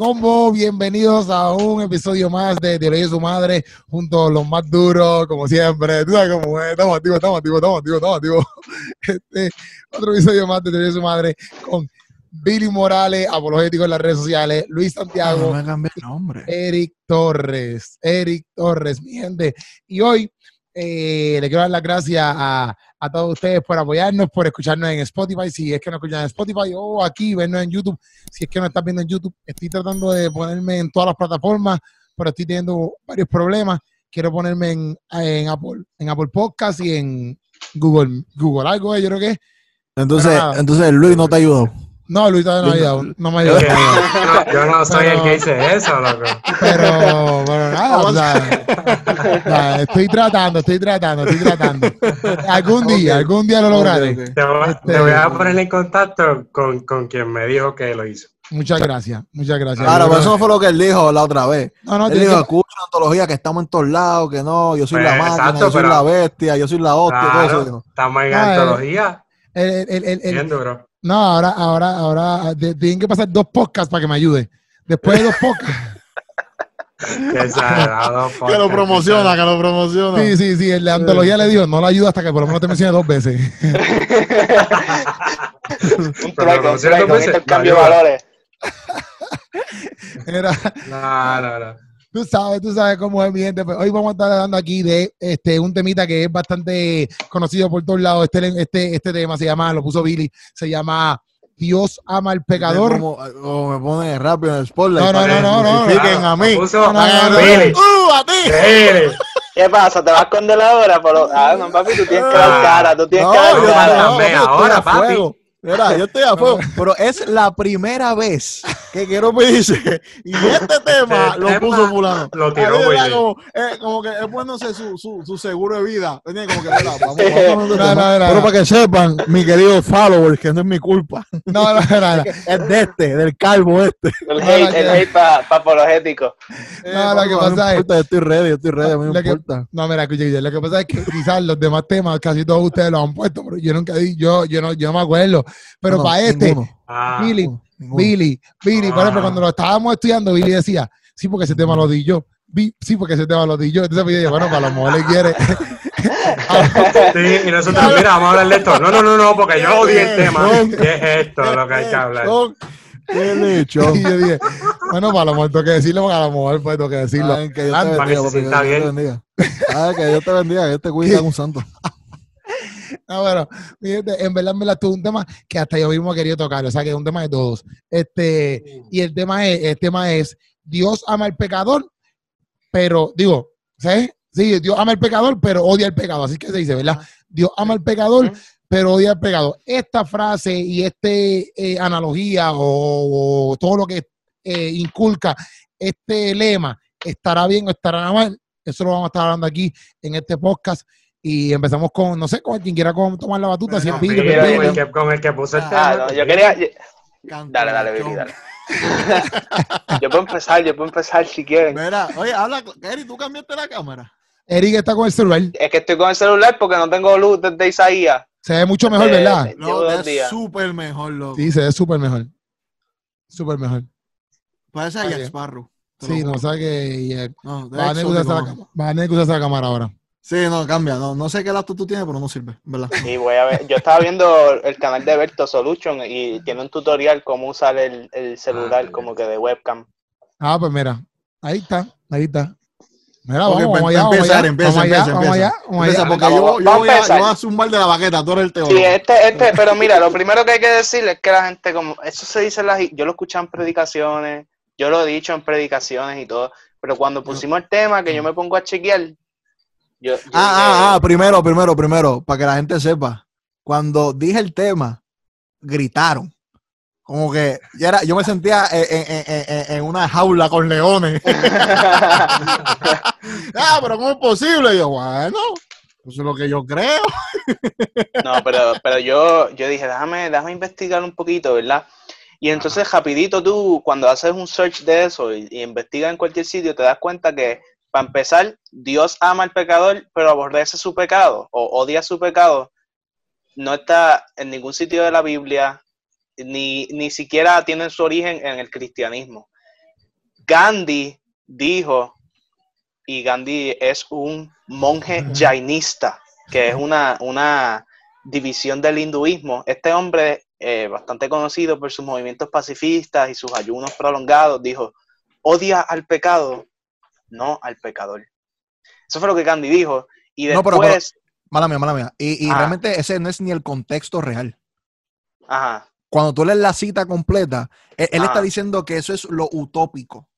Combo. Bienvenidos a un episodio más de Teoría de su madre, junto a los más duros, como siempre. Tú sabes cómo es. Estamos activos, estamos activos, estamos activos, estamos activos. Este, otro episodio más de Teoría de su madre con Billy Morales, apologético en las redes sociales, Luis Santiago, No me cambié el nombre. Eric Torres. Eric Torres, mi gente. Y hoy eh, le quiero dar las gracias a, a todos ustedes por apoyarnos, por escucharnos en Spotify, si es que nos escuchan en Spotify o aquí, vernos en YouTube, si es que no estás viendo en YouTube. Estoy tratando de ponerme en todas las plataformas, pero estoy teniendo varios problemas. Quiero ponerme en, en Apple, en Apple Podcast y en Google, Google algo, eh, yo creo que es. Entonces, entonces Luis no te ayudó. No, Luis todavía no me ha ayudado, no me ha Yo, no soy el Pero- que dice eso, loco. Pero, pero nada, o sea, estoy tratando, estoy tratando, estoy tratando. Algún día, algún día lo lograré. Te voy, Este- te voy a poner en contacto con, con quien me dijo que lo hizo. Muchas gracias, muchas gracias. Claro, pero eso no fue lo que él dijo la otra vez. no, no, él dijo, que- escucha una antología que estamos en todos lados, que no, yo soy Pues, la máquina, exacto, yo soy pero- la bestia, yo soy la hostia, todo eso Claro, estamos en Ah, antología. el- el- el- el- el- Bien duro. No, ahora, ahora, ahora, de- tienen que pasar dos podcasts para que me ayude. Después de dos podcasts. Que lo promociona, que lo promociona. Sí, sí, sí, el de antología le dijo, no la ayuda hasta que por lo menos te mencione dos veces. Un no un cómo un intercambio de valores. Era, No, no, no. Tú sabes, tú sabes cómo es mi gente. Pues hoy vamos a estar hablando aquí de este un temita que es bastante conocido por todos lados. Este, este, este tema se llama, lo puso Billy, se llama Dios ama al pecador. Como, como me pone rápido en el spotlight. No, no, no, no, no, Claro, a mí. puso- No, no, no, no. Billy, ¡Uh, a ti! Billy. ¿Qué pasa? ¿Te vas con de la hora? Pero, ah, no, papi, tú tienes que dar cara, tú tienes No, que dar no, cara. no, no, ahora, a papi. fuego. Mira, yo estoy a fuego, pero es la primera vez que quiero pedirse y este tema Este lo tema puso fulano. lo tiró. Willy. como, eh, como que es poniéndose su, su, su seguro de vida. Tenía como que, mira, vamos, vamos a hablar de No, tema. no, no, Pero no. para que sepan, mi querido followers, que no es mi culpa, No, no, no, no. es de este, del calvo este. El hate, el hate para apologético. No, lo que no pasa es- importa, yo estoy ready, yo estoy ready, a mí no Lo que- importa. No, mira, escucha, lo que pasa es que quizás los demás temas, casi todos ustedes los han puesto, pero yo nunca di, yo, yo no, yo no me acuerdo. Pero para este, ninguno, Ah, Billy. Billy, Billy, por ejemplo, Ah. cuando lo estábamos estudiando, Billy decía, sí, porque ese tema lo di yo. Sí, porque ese tema lo di yo. Entonces, yo dije, bueno, para lo mejor le quiere. Sí, y nosotros, mira, vamos a hablar de esto. No, no, no, no, porque yo odié el tema. Y es esto lo que hay que hablar. ¡Qué lechón! y yo dije, bueno, para lo mejor tengo que decirlo, porque a lo mejor pues tengo que decirlo. Ay, que Dios Anda. te Para que bendiga, se que sienta Dios te bien. bendiga. Ay, que Dios te bendiga, que Dios te cuide, un santo. No, fíjate, en verdad, en verdad, esto es un tema que hasta yo mismo he querido tocar, o sea, que es un tema de todos. Este, y el tema es, el tema es, Dios ama al pecador, pero, digo, ¿sabes? Sí, Dios ama al pecador, pero odia al pecado, así que se dice, ¿verdad? Dios ama al pecador, pero odia al pecado. Esta frase y este eh, analogía o, o todo lo que eh, inculca este lema, ¿estará bien o estará mal? Eso lo vamos a estar hablando aquí en este podcast. Y empezamos con, no sé, con quien quiera con- tomar la batuta, si es Billy, el que, con el que puse el Ah, tema. no, yo quería. yo- Dale, dale. Billy, dale. Yo puedo empezar, yo puedo empezar si quieren. Mira, oye, habla, Eri, ¿tú cambiaste la cámara? Eric está con el celular. Es que estoy con el celular porque no tengo luz desde Isaías. Se ve mucho mejor, Eh, ¿verdad? No, es días. súper mejor, loco. Sí, se ve súper mejor. Súper mejor. Parece a Jack. Sparrow. Sí, no, sabe que eh, No, de va a tener que usar exótico, la no. cámara. Va a tener que usar la cámara ahora. Sí, no, cambia. No, no sé qué laptop tú tienes, pero no sirve, ¿verdad? Y voy a ver. Yo estaba viendo el canal de Berto Solution y tiene un tutorial cómo usar el, el celular Ah, como que de webcam. Ah, pues mira, ahí está, ahí está. Mira, vamos, pues, vamos allá, vamos empieza, allá, empieza, vamos allá, empieza, vamos allá, empieza. vamos allá. porque Vamos, yo, yo, vamos voy a empezar. yo voy a zumbar de la baqueta, tú eres el teólogo. Sí, este, este, pero mira, lo primero que hay que decir es que la gente, como, eso se dice en las, yo lo escuché en predicaciones, yo lo he dicho en predicaciones y todo, pero cuando pusimos el tema que yo me pongo a chequear, yo, yo Ah, ah, dije, ah, primero, primero, primero, para que la gente sepa. Cuando dije el tema, gritaron. Como que yo, era, yo me sentía en, en- en- en- en una jaula con leones. ah, pero ¿cómo es posible? Y yo, bueno, eso es lo que yo creo. No, pero, pero yo, yo dije, déjame, déjame investigar un poquito, ¿verdad? Y entonces, rapidito tú, cuando haces un search de eso y, y investigas en cualquier sitio, te das cuenta que, para empezar, Dios ama al pecador, pero aborrece su pecado o odia su pecado. No está en ningún sitio de la Biblia, ni, ni siquiera tiene su origen en el cristianismo. Gandhi dijo, y Gandhi es un monje jainista, que es una, una división del hinduismo. Este hombre, eh, bastante conocido por sus movimientos pacifistas y sus ayunos prolongados, dijo, odia al pecado, no al pecador. Eso fue lo que Gandhi dijo. Y No, después, pero- pero- Mala mía, mala mía. Y, y Ah. realmente ese no es ni el contexto real. ajá, Cuando tú lees la cita completa, él, él Ah. está diciendo que eso es lo utópico.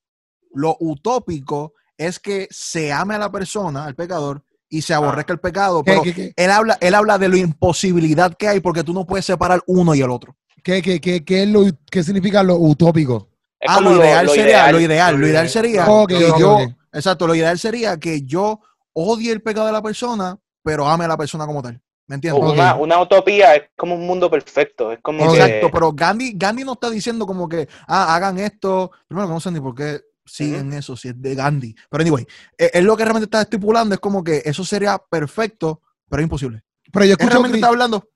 Lo utópico es que se ame a la persona, al pecador, y se aborrezca el pecado. ¿Qué, Pero qué, qué, él habla, él habla de la imposibilidad que hay porque tú no puedes separar uno y el otro. qué, qué, qué- qué es lo, qué significa lo utópico? es Ah, lo ideal sería, ideal. lo ideal, lo Lo ideal sería que yo. Exacto, lo ideal sería que yo odie el pecado de la persona, pero ame a la persona como tal. ¿Me entiendes? Una, una utopía es como un mundo perfecto. Es como que- Exacto, pero Gandhi, Gandhi no está diciendo como que, ah, hagan esto. Primero que no sé ni por qué siguen eso, si es de Gandhi. Pero anyway, eh, él lo que realmente está estipulando es como que eso sería perfecto, pero imposible. Pero yo Él escucho realmente cri- está hablando,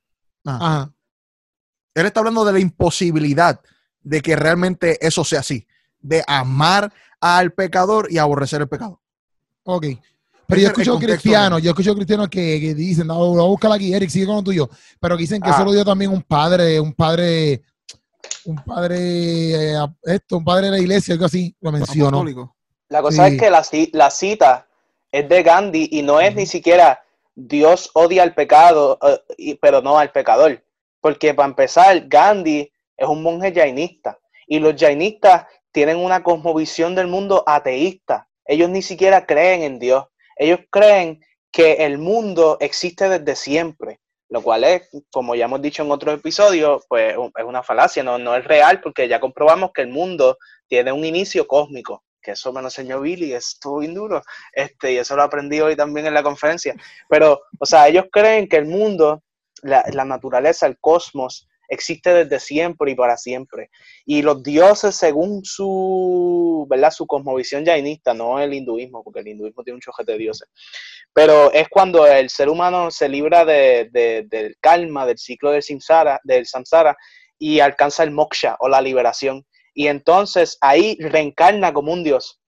Ajá. él está hablando de la imposibilidad de que realmente eso sea así, de amar al pecador y aborrecer el pecado. Ok. Pero yo escucho cristianos, yo escucho cristianos que, que dicen, no, voy a buscar aquí, Eric, sigue con lo tuyo, pero que dicen que Ah. eso lo dio también un padre, un padre, un padre, eh, esto, un padre de la iglesia, algo así, lo mencionó. Apostólico. La cosa Sí. es que la, la cita es de Gandhi y no es ni siquiera Dios odia al pecado, eh, y- pero no al pecador. Porque para empezar, Gandhi es un monje jainista y los jainistas tienen una cosmovisión del mundo ateísta. Ellos ni siquiera creen en Dios. Ellos creen que el mundo existe desde siempre, lo cual es, como ya hemos dicho en otros episodios, pues es una falacia, no, es real porque ya comprobamos que el mundo tiene un inicio cósmico, que eso me lo enseñó Billy, estuvo bien duro, este, y eso lo aprendí hoy también en la conferencia. Pero, o sea, ellos creen que el mundo, la naturaleza, el cosmos, existe desde siempre y para siempre. Y los dioses, según su, ¿verdad? Su cosmovisión jainista, no el hinduismo, porque el hinduismo tiene un chojete de dioses. Pero es cuando el ser humano se libra de, de- del karma, del ciclo del samsara, del samsara, y alcanza el moksha o la liberación. Y entonces ahí reencarna como un dios.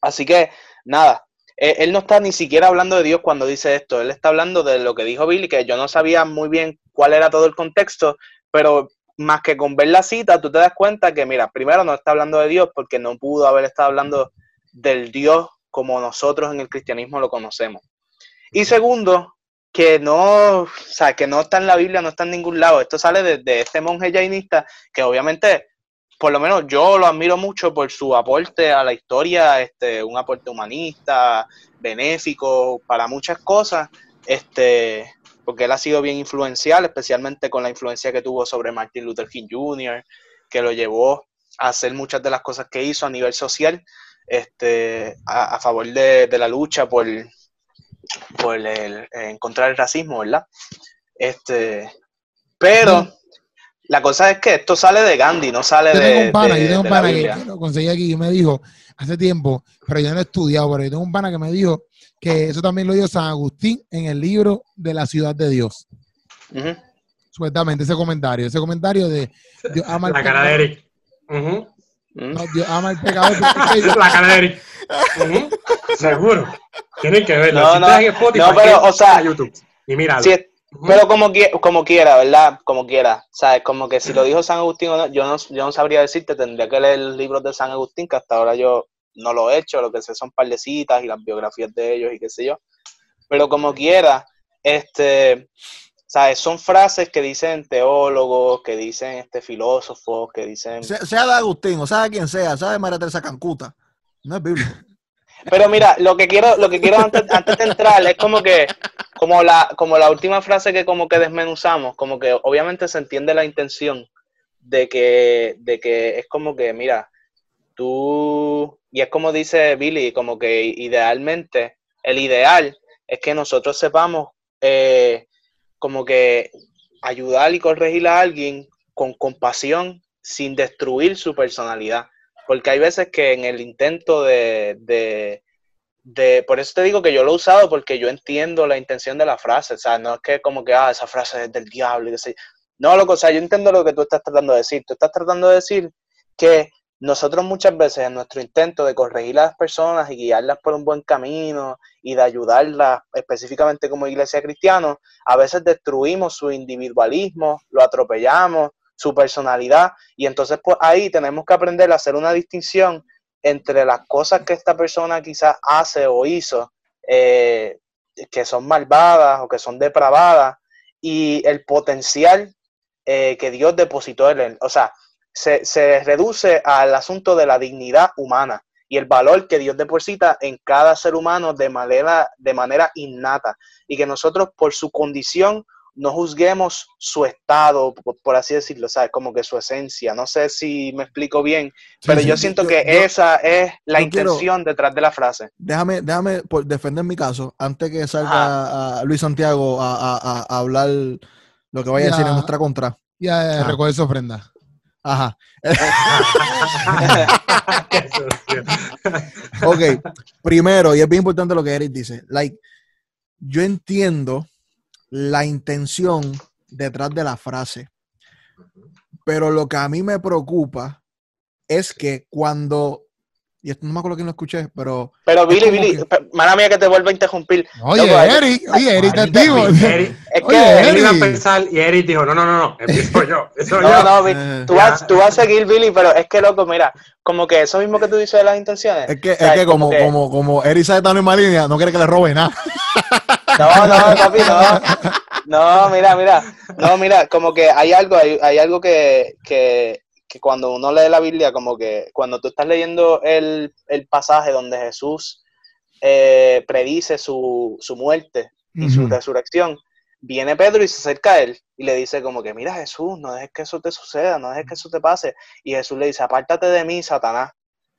Así que, nada, él no está ni siquiera hablando de Dios cuando dice esto, él está hablando de lo que dijo Billy, que yo no sabía muy bien cuál era todo el contexto, pero más que con ver la cita, tú te das cuenta que, mira, primero no está hablando de Dios porque no pudo haber estado hablando del Dios como nosotros en el cristianismo lo conocemos. Y segundo, que no, o sea, que no está en la Biblia, no está en ningún lado. Esto sale de, de este monje jainista que obviamente, por lo menos yo lo admiro mucho por su aporte a la historia, este, un aporte humanista, benéfico, para muchas cosas, este, porque él ha sido bien influencial, especialmente con la influencia que tuvo sobre Martin Luther King Jr., que lo llevó a hacer muchas de las cosas que hizo a nivel social, este, a, favor de, de la lucha por, por el, encontrar el racismo, ¿verdad? Este, pero la cosa es que esto sale de Gandhi, no sale Yo de, tengo un pana, de- yo tengo un pana que, lo conseguí aquí y me dijo hace tiempo, pero yo no he estudiado, pero yo tengo un pana que me dijo que eso también lo dio San Agustín en el libro de la ciudad de Dios. Ujú. Supuestamente, ese comentario, ese comentario de Dios ama al La cara de. Eric. No, Dios ama pecador. porque- La cara de Eric. Seguro. Tienen que verlo. No, si no. estás en Spotify, No, pero, o sea, YouTube. Y míralo. Sí, Ujú. Pero como, como quiera, ¿verdad? Como quiera. ¿Sabes? Como que si lo dijo San Agustín o no, yo no, yo no sabría decirte, tendría que leer los libros de San Agustín, que hasta ahora yo no lo he hecho, lo que sé son par de citas y las biografías de ellos y qué sé yo. Pero como quiera, este, ¿sabes? Son frases que dicen teólogos, que dicen este filósofos, que dicen... Sea, sea de Agustín, o sea de quien sea, sea de María Teresa Cancuta. No es bíblico. Pero mira, lo que quiero, lo que quiero antes, antes de entrar es como que, como la, como la última frase que como que desmenuzamos, como que obviamente se entiende la intención de que, de que es como que, mira, tú, y es como dice Billy, como que idealmente, el ideal es que nosotros sepamos eh, como que ayudar y corregir a alguien con compasión sin destruir su personalidad. Porque hay veces que en el intento de, de, de- por eso te digo que yo lo he usado porque yo entiendo la intención de la frase, o sea, no es que como que, ah, esa frase es del diablo y sé yo. No, loco, o sea, yo entiendo lo que tú estás tratando de decir. Tú estás tratando de decir que nosotros muchas veces en nuestro intento de corregir a las personas y guiarlas por un buen camino y de ayudarlas específicamente como iglesia cristiana, a veces destruimos su individualismo, lo atropellamos, su personalidad y entonces pues ahí tenemos que aprender a hacer una distinción entre las cosas que esta persona quizás hace o hizo, eh, que son malvadas o que son depravadas, y el potencial eh, que Dios depositó en él. O sea, se, reduce al asunto de la dignidad humana y el valor que Dios deposita en cada ser humano de manera, de manera innata. Y que nosotros por su condición no juzguemos su estado, por, así decirlo, ¿sabes? Como que su esencia. No sé si me explico bien, sí, pero sí, yo siento yo, que yo, esa es la intención quiero, detrás de la frase. Déjame, déjame por defender mi caso, antes que salga a Luis Santiago a, a, a, hablar lo que vaya ya, a decir en nuestra contra. Ya, ya su ofrenda. Ajá. ok, primero, y es bien importante lo que Eric dice, like, yo entiendo la intención detrás de la frase. Pero lo que a mí me preocupa es que cuando y esto no me acuerdo quién lo escuché, pero. Pero Billy, Billy, que... mala mía que te vuelva a interrumpir. Oye, no, Eric, oye, Eric, te digo. Es que Eric iba a pensar y Eric dijo: No, no, no, no, empiezo yo. Eso no, yo. no, Billy, tú, vas, tú vas a seguir, Billy, pero es que, loco, mira, como que eso mismo que tú dices de las intenciones. Es que, o sea, es que como, como, que... como, como Eric sabe tan en misma línea, no quiere que le robe nada. No, no, papi, no. No, mira, mira. No, mira, como que hay algo, hay, hay algo que, que que cuando uno lee la Biblia, como que cuando tú estás leyendo el, el pasaje donde Jesús eh, predice su, su muerte y uh -huh. su resurrección, viene Pedro y se acerca a él y le dice como que, mira Jesús, no dejes que eso te suceda, no dejes que eso te pase. Y Jesús le dice, apártate de mí, Satanás,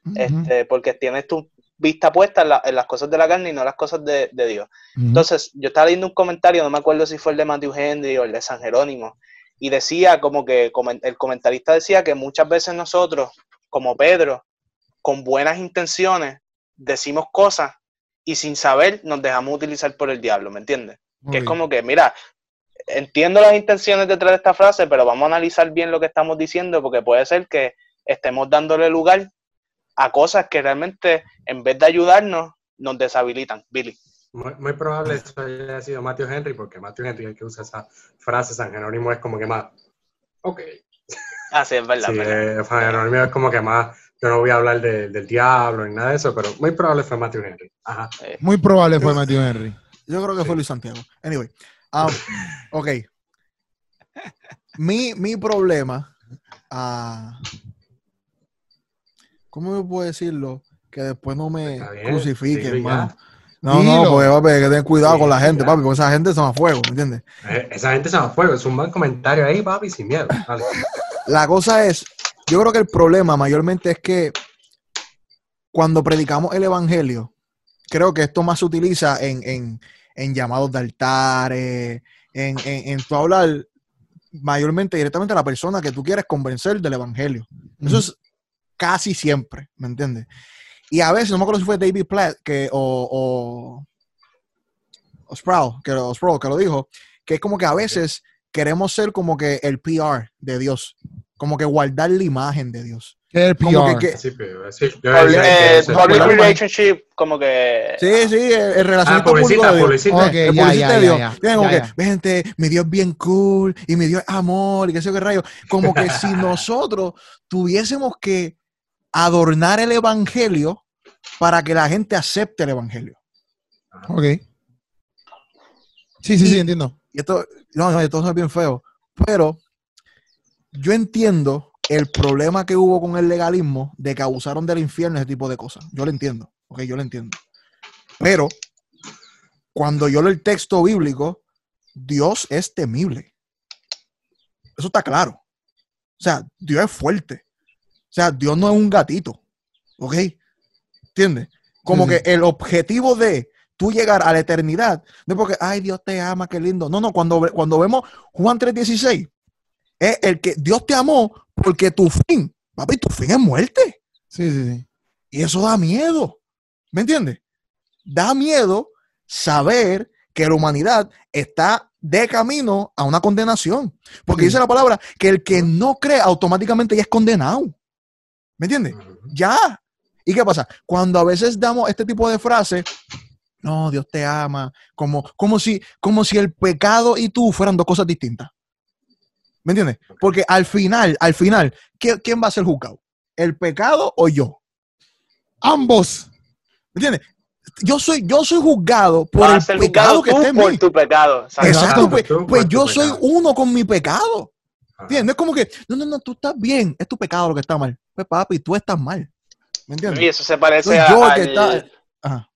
uh -huh. este, porque tienes tu vista puesta en, la, en, las cosas de la carne y no en las cosas de, de Dios. Uh -huh. Entonces, yo estaba leyendo un comentario, no me acuerdo si fue el de Matthew Henry o el de San Jerónimo, y decía como que el comentarista decía que muchas veces nosotros, como Pedro, con buenas intenciones, decimos cosas y sin saber nos dejamos utilizar por el diablo, ¿me entiendes? Muy que bien. es como que, mira, entiendo las intenciones detrás de esta frase, pero vamos a analizar bien lo que estamos diciendo porque puede ser que estemos dándole lugar a cosas que realmente en vez de ayudarnos nos deshabilitan. Billy. Muy, muy, probable eso haya sido Matthew Henry, porque Matthew Henry, el que usa esa frase, San Jerónimo es como que más, ok. Ah, sí, es verdad. Sí, verdad. Eh, San Jerónimo es como que más, yo no voy a hablar de, del diablo ni nada de eso, pero muy probable fue Matthew Henry. Ajá. Eh. Muy probable fue Matthew Henry. Yo creo que fue Luis Santiago. Anyway, um, ok. Mi, mi problema, uh, ¿cómo me puedo decirlo? Que después no me crucifiquen, sí, hermano. Ya. No, Dilo. no, pues papi, hay que tener cuidado sí, con la gente, papi, porque esa gente se va a fuego, ¿me entiendes? Eh, esa gente se va a fuego, es un buen comentario ahí, papi, sin miedo. Vale. La cosa es, yo creo que el problema mayormente es que cuando predicamos el evangelio, creo que esto más se utiliza en, en, en llamados de altares, en, en, en tu hablar mayormente directamente a la persona que tú quieres convencer del evangelio. Eso es casi siempre, ¿me entiendes? Y a veces, no me acuerdo si fue David Platt que, o, o, o Sproul, que, o Sproul, que lo dijo, que es como que a veces queremos ser como que el PR de Dios, como que guardar la imagen de Dios. El PR. Como que, que, sí, sí, eh, public relationship, como que... Sí, sí, el, relación ah, publicita, de publicita. Okay, el ya, ya, de Dios. Ya, ya, como que, gente, mi Dios es bien cool, y mi Dios es amor, y qué sé yo qué rayo. Como que si nosotros tuviésemos que adornar el evangelio para que la gente acepte el evangelio. Ok. Sí, sí, y, sí, entiendo. Y esto, no, no, esto es bien feo. Pero yo entiendo el problema que hubo con el legalismo de que abusaron del infierno, ese tipo de cosas. Yo lo entiendo. Ok, yo lo entiendo. Pero cuando yo leo el texto bíblico, Dios es temible. Eso está claro. O sea, Dios es fuerte. O sea, Dios no es un gatito. ¿Ok? ¿Entiendes? Como que el objetivo de tú llegar a la eternidad, no es porque, ay, Dios te ama, qué lindo. No, no, cuando, cuando vemos Juan 3.16, es el que Dios te amó porque tu fin, papi, tu fin es muerte. Sí, sí, sí. Y eso da miedo. ¿Me entiendes? Da miedo saber que la humanidad está de camino a una condenación. Porque sí. dice la palabra que el que no cree automáticamente ya es condenado. ¿Me entiendes? Ya. ¿Y qué pasa? Cuando a veces damos este tipo de frases, no, Dios te ama, como, como, si, como si el pecado y tú fueran dos cosas distintas. ¿Me entiendes? Porque al final, al final, ¿qué- ¿quién va a ser juzgado? ¿El pecado o yo? Ambos. ¿Me entiendes? Yo soy, yo soy juzgado por Vas el pecado que tú en por mí. tu pecado. Exacto. Pues, pues yo soy pecado. uno con mi pecado. ¿Entiendes? No es como que, no, no, no, tú estás bien, es tu pecado lo que está mal. Pues papi, tú estás mal. ¿Me entiendes? Y eso se parece Soy a, yo al... que está- Ajá.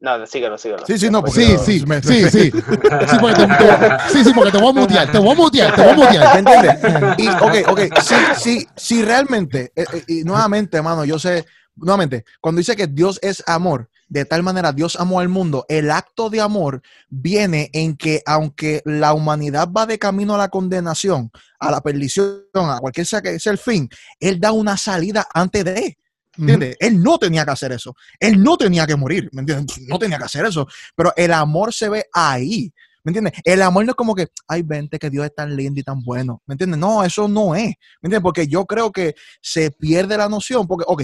No, síguelo, síguelo. Sí, sí, no, porque Sí, no, sí, me- sí, sí. Sí, porque te, te- sí, sí, porque te voy a mutear, te voy a mutear, te voy a mutear. ¿Me entiendes? Y, ok, ok, si, si, si realmente, eh, eh, y nuevamente, hermano, yo sé, nuevamente, cuando dice que Dios es amor, de tal manera Dios amó al mundo, el acto de amor viene en que aunque la humanidad va de camino a la condenación, a la perdición, a cualquier sea que sea el fin, Él da una salida antes de. ¿Entiendes? Él no tenía que hacer eso. Él no tenía que morir. ¿Me entiendes? No tenía que hacer eso. Pero el amor se ve ahí. ¿Me entiendes? El amor no es como que, ay, vente, que Dios es tan lindo y tan bueno. ¿Me entiendes? No, eso no es. ¿Me entiendes? Porque yo creo que se pierde la noción. Porque, ok,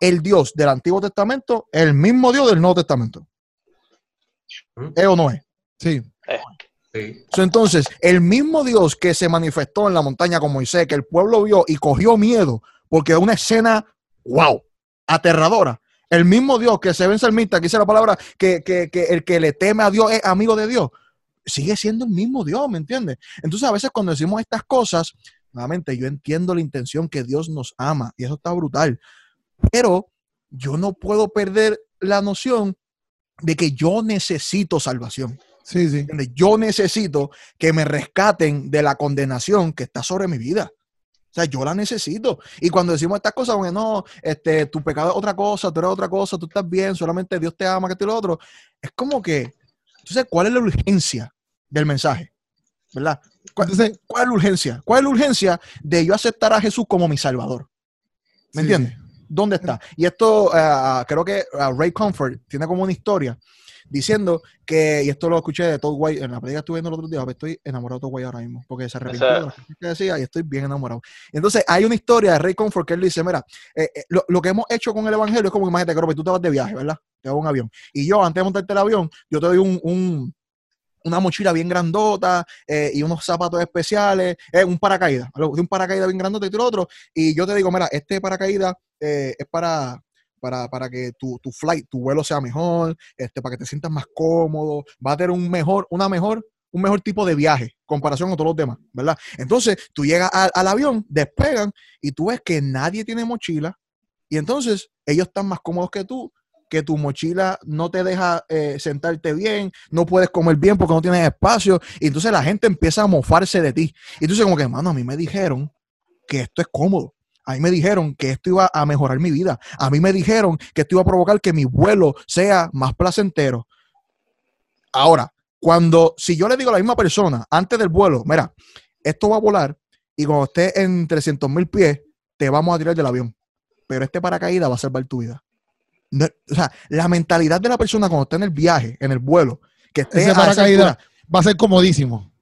el Dios del Antiguo Testamento es el mismo Dios del Nuevo Testamento. ¿Es o no es? Sí. Sí. So, entonces, el mismo Dios que se manifestó en la montaña con Moisés, que el pueblo vio y cogió miedo, porque es una escena, wow, aterradora. El mismo Dios que se ve en Salmista, que dice la palabra, que, que- que el que le teme a Dios es amigo de Dios, sigue siendo el mismo Dios, ¿me entiendes? Entonces, a veces cuando decimos estas cosas, nuevamente, yo entiendo la intención que Dios nos ama, y eso está brutal, pero yo no puedo perder la noción de que yo necesito salvación. Sí, sí. Yo necesito que me rescaten de la condenación que está sobre mi vida. O sea, yo la necesito. Y cuando decimos estas cosas, que no, este, tu pecado es otra cosa, tú eres otra cosa, tú estás bien, solamente Dios te ama, que tú y lo otro. Es como que, entonces, ¿cuál es la urgencia del mensaje? ¿Verdad? ¿Cuál, Entonces, cuál es la urgencia? ¿Cuál es la urgencia de yo aceptar a Jesús como mi Salvador? ¿Me Sí, entiendes? ¿Dónde está? Y esto, ah, creo que ah, Ray Comfort tiene como una historia diciendo que, y esto lo escuché de Todd White, en la película que estuve viendo el otro día, estoy enamorado de Todd White ahora mismo, porque se arrepintió de las cosas que decía y estoy bien enamorado. Entonces, hay una historia de Ray Comfort que él dice, mira, eh, eh, lo, lo que hemos hecho con el Evangelio es como, imagínate, que tú te vas de viaje, ¿verdad? Te vas a un avión. Y yo, antes de montarte el avión, yo te doy un- un, una mochila bien grandota eh, y unos zapatos especiales, eh, un paracaídas, de un paracaídas bien grandote y otro, y yo te digo, mira, este paracaídas eh, es para, para, para que tu, tu flight, tu vuelo sea mejor, este, para que te sientas más cómodo, va a tener un mejor, una mejor, un mejor tipo de viaje comparación con todos los demás, ¿verdad? Entonces, tú llegas al, al avión, despegan y tú ves que nadie tiene mochila y entonces ellos están más cómodos que tú, que tu mochila no te deja eh, sentarte bien, no puedes comer bien porque no tienes espacio y entonces la gente empieza a mofarse de ti. Y entonces como que, mano, a mí me dijeron que esto es cómodo. A mí me dijeron que esto iba a mejorar mi vida. A mí me dijeron que esto iba a provocar que mi vuelo sea más placentero. Ahora, cuando, si yo le digo a la misma persona antes del vuelo, mira, esto va a volar y cuando esté en 300 mil pies, te vamos a tirar del avión. Pero este paracaídas va a salvar tu vida. No, o sea, la mentalidad de la persona cuando está en el viaje, en el vuelo, que esté Ese a paracaídas altura, va a ser comodísimo.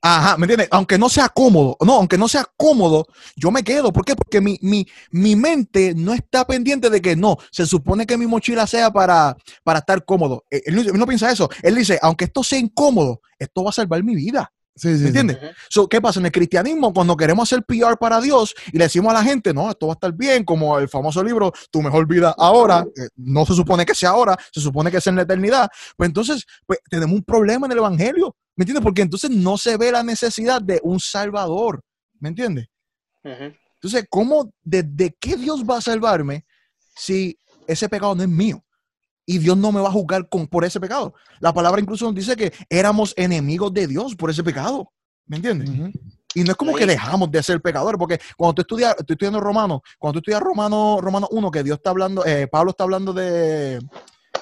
Ajá, ¿me entiendes? Aunque no sea cómodo, no, aunque no sea cómodo, yo me quedo. ¿Por qué? Porque mi, mi, mi mente no está pendiente de que no, se supone que mi mochila sea para, para estar cómodo. Eh, Él, él no piensa eso. Él dice, aunque esto sea incómodo, esto va a salvar mi vida. Sí, sí. ¿Me entiendes? So, ¿Qué pasa? En el cristianismo, cuando queremos hacer PR para Dios y le decimos a la gente, no, esto va a estar bien, como el famoso libro, Tu mejor vida ahora, eh, no se supone que sea ahora, se supone que es en la eternidad, pues entonces pues, tenemos un problema en el Evangelio, ¿me entiendes? Porque entonces no se ve la necesidad de un Salvador, ¿me entiendes? Entonces, ¿cómo, desde qué Dios va a salvarme si ese pecado no es mío? Y Dios no me va a juzgar con, por ese pecado. La palabra incluso nos dice que éramos enemigos de Dios por ese pecado. ¿Me entiendes? Y no es como que dejamos de ser pecadores, porque cuando tú estudias, estoy estudiando Romano, cuando tú estudias Romano, Romano 1, que Dios está hablando, eh, Pablo está hablando de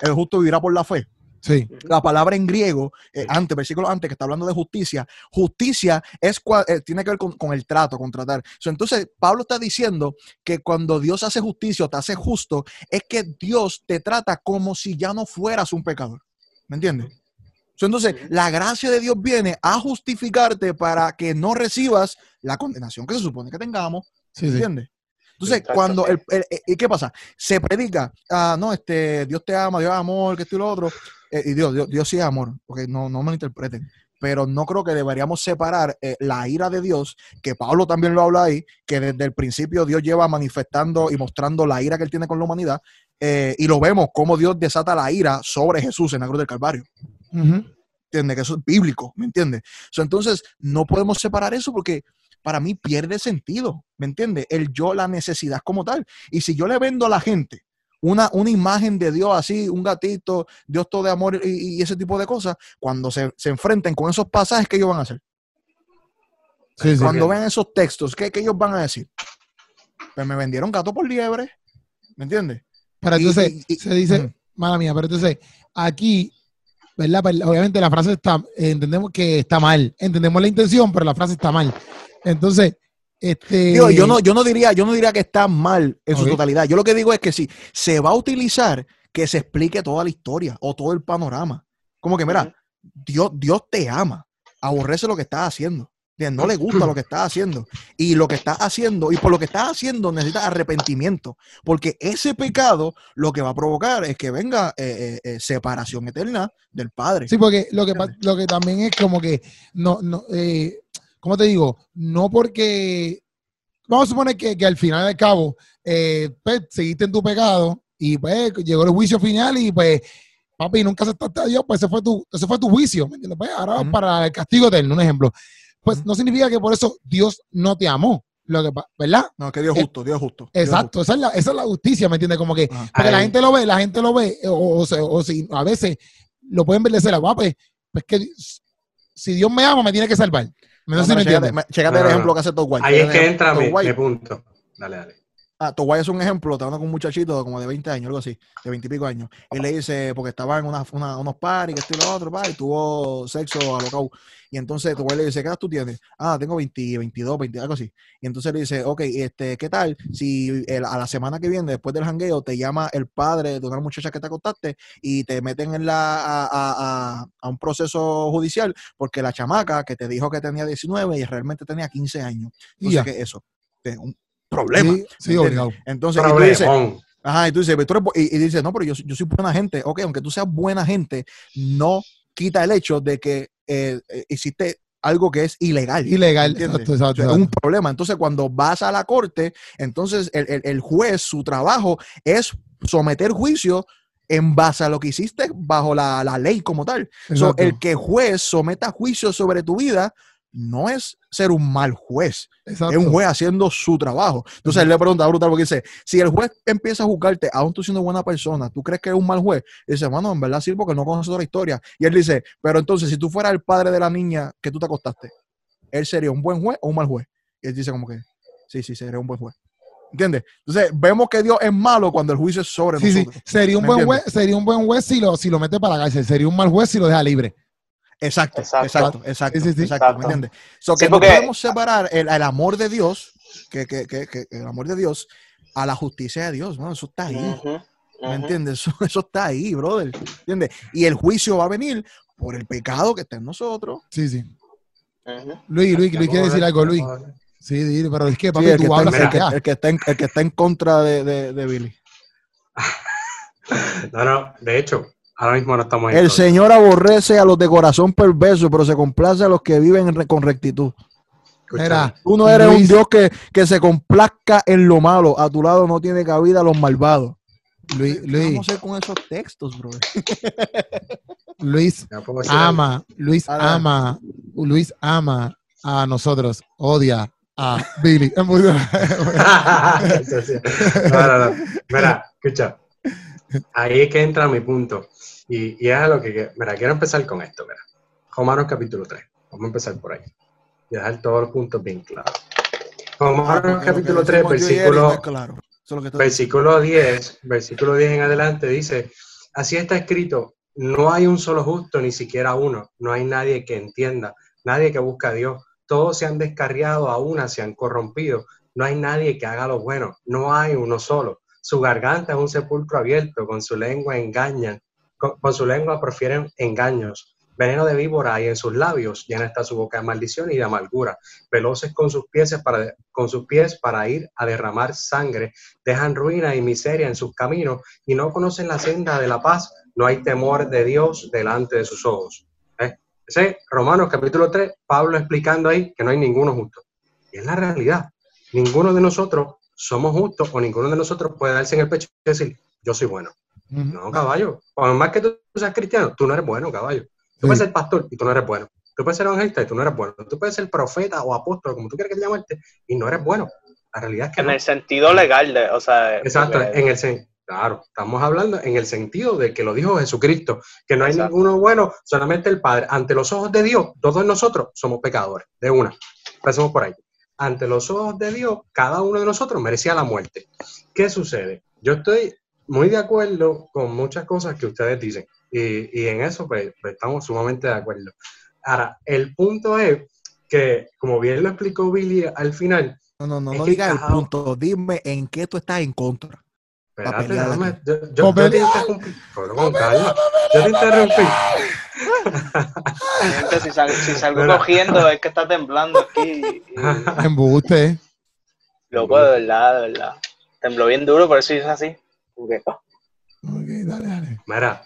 el justo vivirá por la fe. Sí. La palabra en griego, eh, antes, versículo antes, que está hablando de justicia, justicia es eh, tiene que ver con, con el trato, con tratar. So, entonces, Pablo está diciendo que cuando Dios hace justicia o te hace justo, es que Dios te trata como si ya no fueras un pecador. ¿Me entiendes? So, entonces, la gracia de Dios viene a justificarte para que no recibas la condenación que se supone que tengamos. Sí, sí. ¿Entiendes? Entonces, cuando el, el- el- ¿y qué pasa? Se predica, ah, no, este, Dios te ama, Dios es amor, que esto y lo otro, eh, y Dios, Dios, Dios sí es amor, porque no, no me lo interpreten. Pero no creo que deberíamos separar eh, la ira de Dios, que Pablo también lo habla ahí, que desde el principio Dios lleva manifestando y mostrando la ira que él tiene con la humanidad, eh, y lo vemos como Dios desata la ira sobre Jesús en la cruz del Calvario. Ujú. ¿Entiendes? Que eso es bíblico, ¿me entiendes? So, entonces, no podemos separar eso porque para mí pierde sentido, ¿me entiendes? El yo, la necesidad como tal. Y si yo le vendo a la gente una, una imagen de Dios así, un gatito, Dios todo de amor y, y ese tipo de cosas, cuando se, se enfrenten con esos pasajes, ¿qué ellos van a hacer? Sí, sí. Cuando vean esos textos, ¿qué, qué ellos van a decir? Pues me vendieron gato por liebre, ¿me entiendes? Pero entonces y- y- se dice, Ujú. mala mía, pero entonces aquí, ¿verdad? Pues, obviamente la frase está, entendemos que está mal, entendemos la intención, pero la frase está mal. Entonces, este... Digo, yo no, yo no diría, yo no diría que está mal en su totalidad. Yo lo que digo es que si se va a utilizar, que se explique toda la historia o todo el panorama. Como que, mira. Dios, Dios te ama, aborrece lo que estás haciendo. No le gusta lo que estás haciendo. Y lo que estás haciendo, y por lo que estás haciendo, necesitas arrepentimiento. Porque ese pecado lo que va a provocar es que venga eh, eh, eh, separación eterna del Padre. Sí, porque lo que, lo que también es como que, no, no, eh, ¿cómo te digo? No porque, vamos a suponer que, que al final del cabo, eh, pues, seguiste en tu pecado y pues llegó el juicio final y pues, papi, nunca aceptaste a Dios, pues ese fue tu, ese fue tu juicio, ¿me entiendes? Pues ahora para el castigo eterno, un ejemplo. Pues no significa que por eso Dios no te amó, lo que, ¿verdad? No, que Dios Eh, es justo, Dios es justo. Exacto, esa es, la, esa es la justicia, ¿me entiendes? Como que, justo. Ajá. porque la gente lo ve, la gente lo ve, o, o, se- o si a veces lo pueden ver de ser agua, pues, pues que si Dios me ama, me tiene que salvar. No, sé si me entiendes. chécate No, el no, ejemplo que hace Todd White. Ahí es que entra mi punto. Dale, dale. Ah, Toguay es un ejemplo, está hablando con un muchachito como de 20 años, algo así, de 20 y pico años. Y le dice, porque estaba en una, una- unos paris, que esto y lo otro, pa, y tuvo sexo alocado. Y entonces Toguay le dice, ¿qué edad tú tienes? Ah, tengo 20, 22, 20, algo así. Y entonces le dice, ok, este, ¿qué tal si el- a la semana que viene, después del jangueo, te llama el padre de una muchacha que te acostaste y te meten en la, a, a- a- a un proceso judicial porque la chamaca que te dijo que tenía 19 y realmente tenía 15 años. Entonces, ya. ¿qué es eso? Un problema. Sí, sí, ¿me obligado. Entonces, y tú dices. Ajá, y tú dices, y, y dices, no, pero yo, yo soy buena gente. Ok, aunque tú seas buena gente, no quita el hecho de que eh, eh, hiciste algo que es ilegal. Ilegal, exacto, exacto, O sea, es un exacto. problema. Entonces, cuando vas a la corte, entonces el, el- el juez, su trabajo es someter juicio en base a lo que hiciste bajo la, la ley como tal. So, Exacto. el que juez someta juicio sobre tu vida no es ser un mal juez Exacto. es un juez haciendo su trabajo. Entonces él le pregunta brutal porque dice, si el juez empieza a juzgarte, aún tú siendo buena persona, ¿tú crees que es un mal juez? Y dice, bueno, en verdad sí, porque no conoce toda la historia. Y él dice, pero entonces, si tú fueras el padre de la niña que tú te acostaste, ¿él sería un buen juez o un mal juez? Y él dice como que, sí, sí, sería un buen juez. ¿Entiendes? Entonces vemos que Dios es malo cuando el juicio es sobre Sí, sí. nosotros. Sería un ¿Me buen entiendes? juez, sería un buen juez si lo, si lo mete para la cárcel. Sería un mal juez si lo deja libre. Exacto, Exacto. exacto, exacto, Sí, sí, sí. exacto, ¿me entiendes? So, Sí, que porque- no podemos separar el, el amor de Dios, que, que, que, que- el amor de Dios, a la justicia de Dios, ¿no? Eso está ahí. ¿Me entiendes? Eso, eso está ahí, brother. ¿Entiendes? Y el juicio va a venir por el pecado que está en nosotros. Sí, sí. Luis, Luis, Luis quiere decir algo, Luis. Sí, pero es que, Sí, papi, el, que tú está, en- hablas el, de que, ya. el que está en, el que está en contra de, de- de Billy. No, no, de hecho, ahora mismo no estamos en El. Señor aborrece a los de corazón perverso, pero se complace a los que viven re- con rectitud. Mira, Tú no eres un Dios que, que se complazca en lo malo. A tu lado no tiene cabida los malvados. Luis, ¿Qué Luis, vamos a hacer con esos textos, brother? Luis algo. ama, Luis ama, Luis ama a nosotros, odia a Billy. No, no, no. Mira, escucha. Ahí es que entra mi punto. Y, y es a lo que, mira, quiero empezar con esto, mira. Romanos capítulo 3. Vamos a empezar por ahí. Y dejar todos los puntos bien claros. Romanos Ah, capítulo 3, decimos yo y Eric no versículo, claro. Versículo 10, versículo 10 en adelante dice, así está escrito, no hay un solo justo, ni siquiera uno, no hay nadie que entienda, nadie que busca a Dios, todos se han descarriado, a una se han corrompido, no hay nadie que haga lo bueno, no hay uno solo, su garganta es un sepulcro abierto, con su lengua engañan, con, su lengua profieren engaños, Veneno de víbora hay en sus labios, llena está su boca de maldición y de amargura. Veloces con sus pies para, con sus pies para ir a derramar sangre, dejan ruina y miseria en sus caminos y no conocen la senda de la paz. No hay temor de Dios delante de sus ojos. ¿Eh? Ese Romanos capítulo 3, Pablo explicando ahí que no hay ninguno justo. Y es la realidad. Ninguno de nosotros somos justos o ninguno de nosotros puede darse en el pecho y decir, yo soy bueno. No, caballo. Por más que tú seas cristiano, tú no eres bueno, caballo. Tú puedes ser pastor y tú no eres bueno. Tú puedes ser evangelista y tú no eres bueno. Tú puedes ser profeta o apóstol, como tú quieras que te llames, y no eres bueno. La realidad es que En el sentido legal, de, o sea... Exacto, en el sentido. Claro, estamos hablando en el sentido de que lo dijo Jesucristo, que no hay ninguno bueno, solamente el Padre. Ante los ojos de Dios, todos nosotros somos pecadores, de una. Empecemos por ahí. Ante los ojos de Dios, cada uno de nosotros merecía la muerte. ¿Qué sucede? Yo estoy muy de acuerdo con muchas cosas que ustedes dicen. Y, y en eso pues, pues, estamos sumamente de acuerdo. Ahora, el punto es que, como bien lo explicó Billy al final... No, no, no, no digas el punto. Dime en qué tú estás en contra. Espérate, déjame, yo, yo, yo, te interrumpí. Con calma. Yo te interrumpí. Gente, si, sal, si salgo cogiendo es que está temblando aquí. Embuste. Loco, de verdad, de verdad. Tembló bien duro, por eso hice así. Okay. Ok, dale, dale. Mira,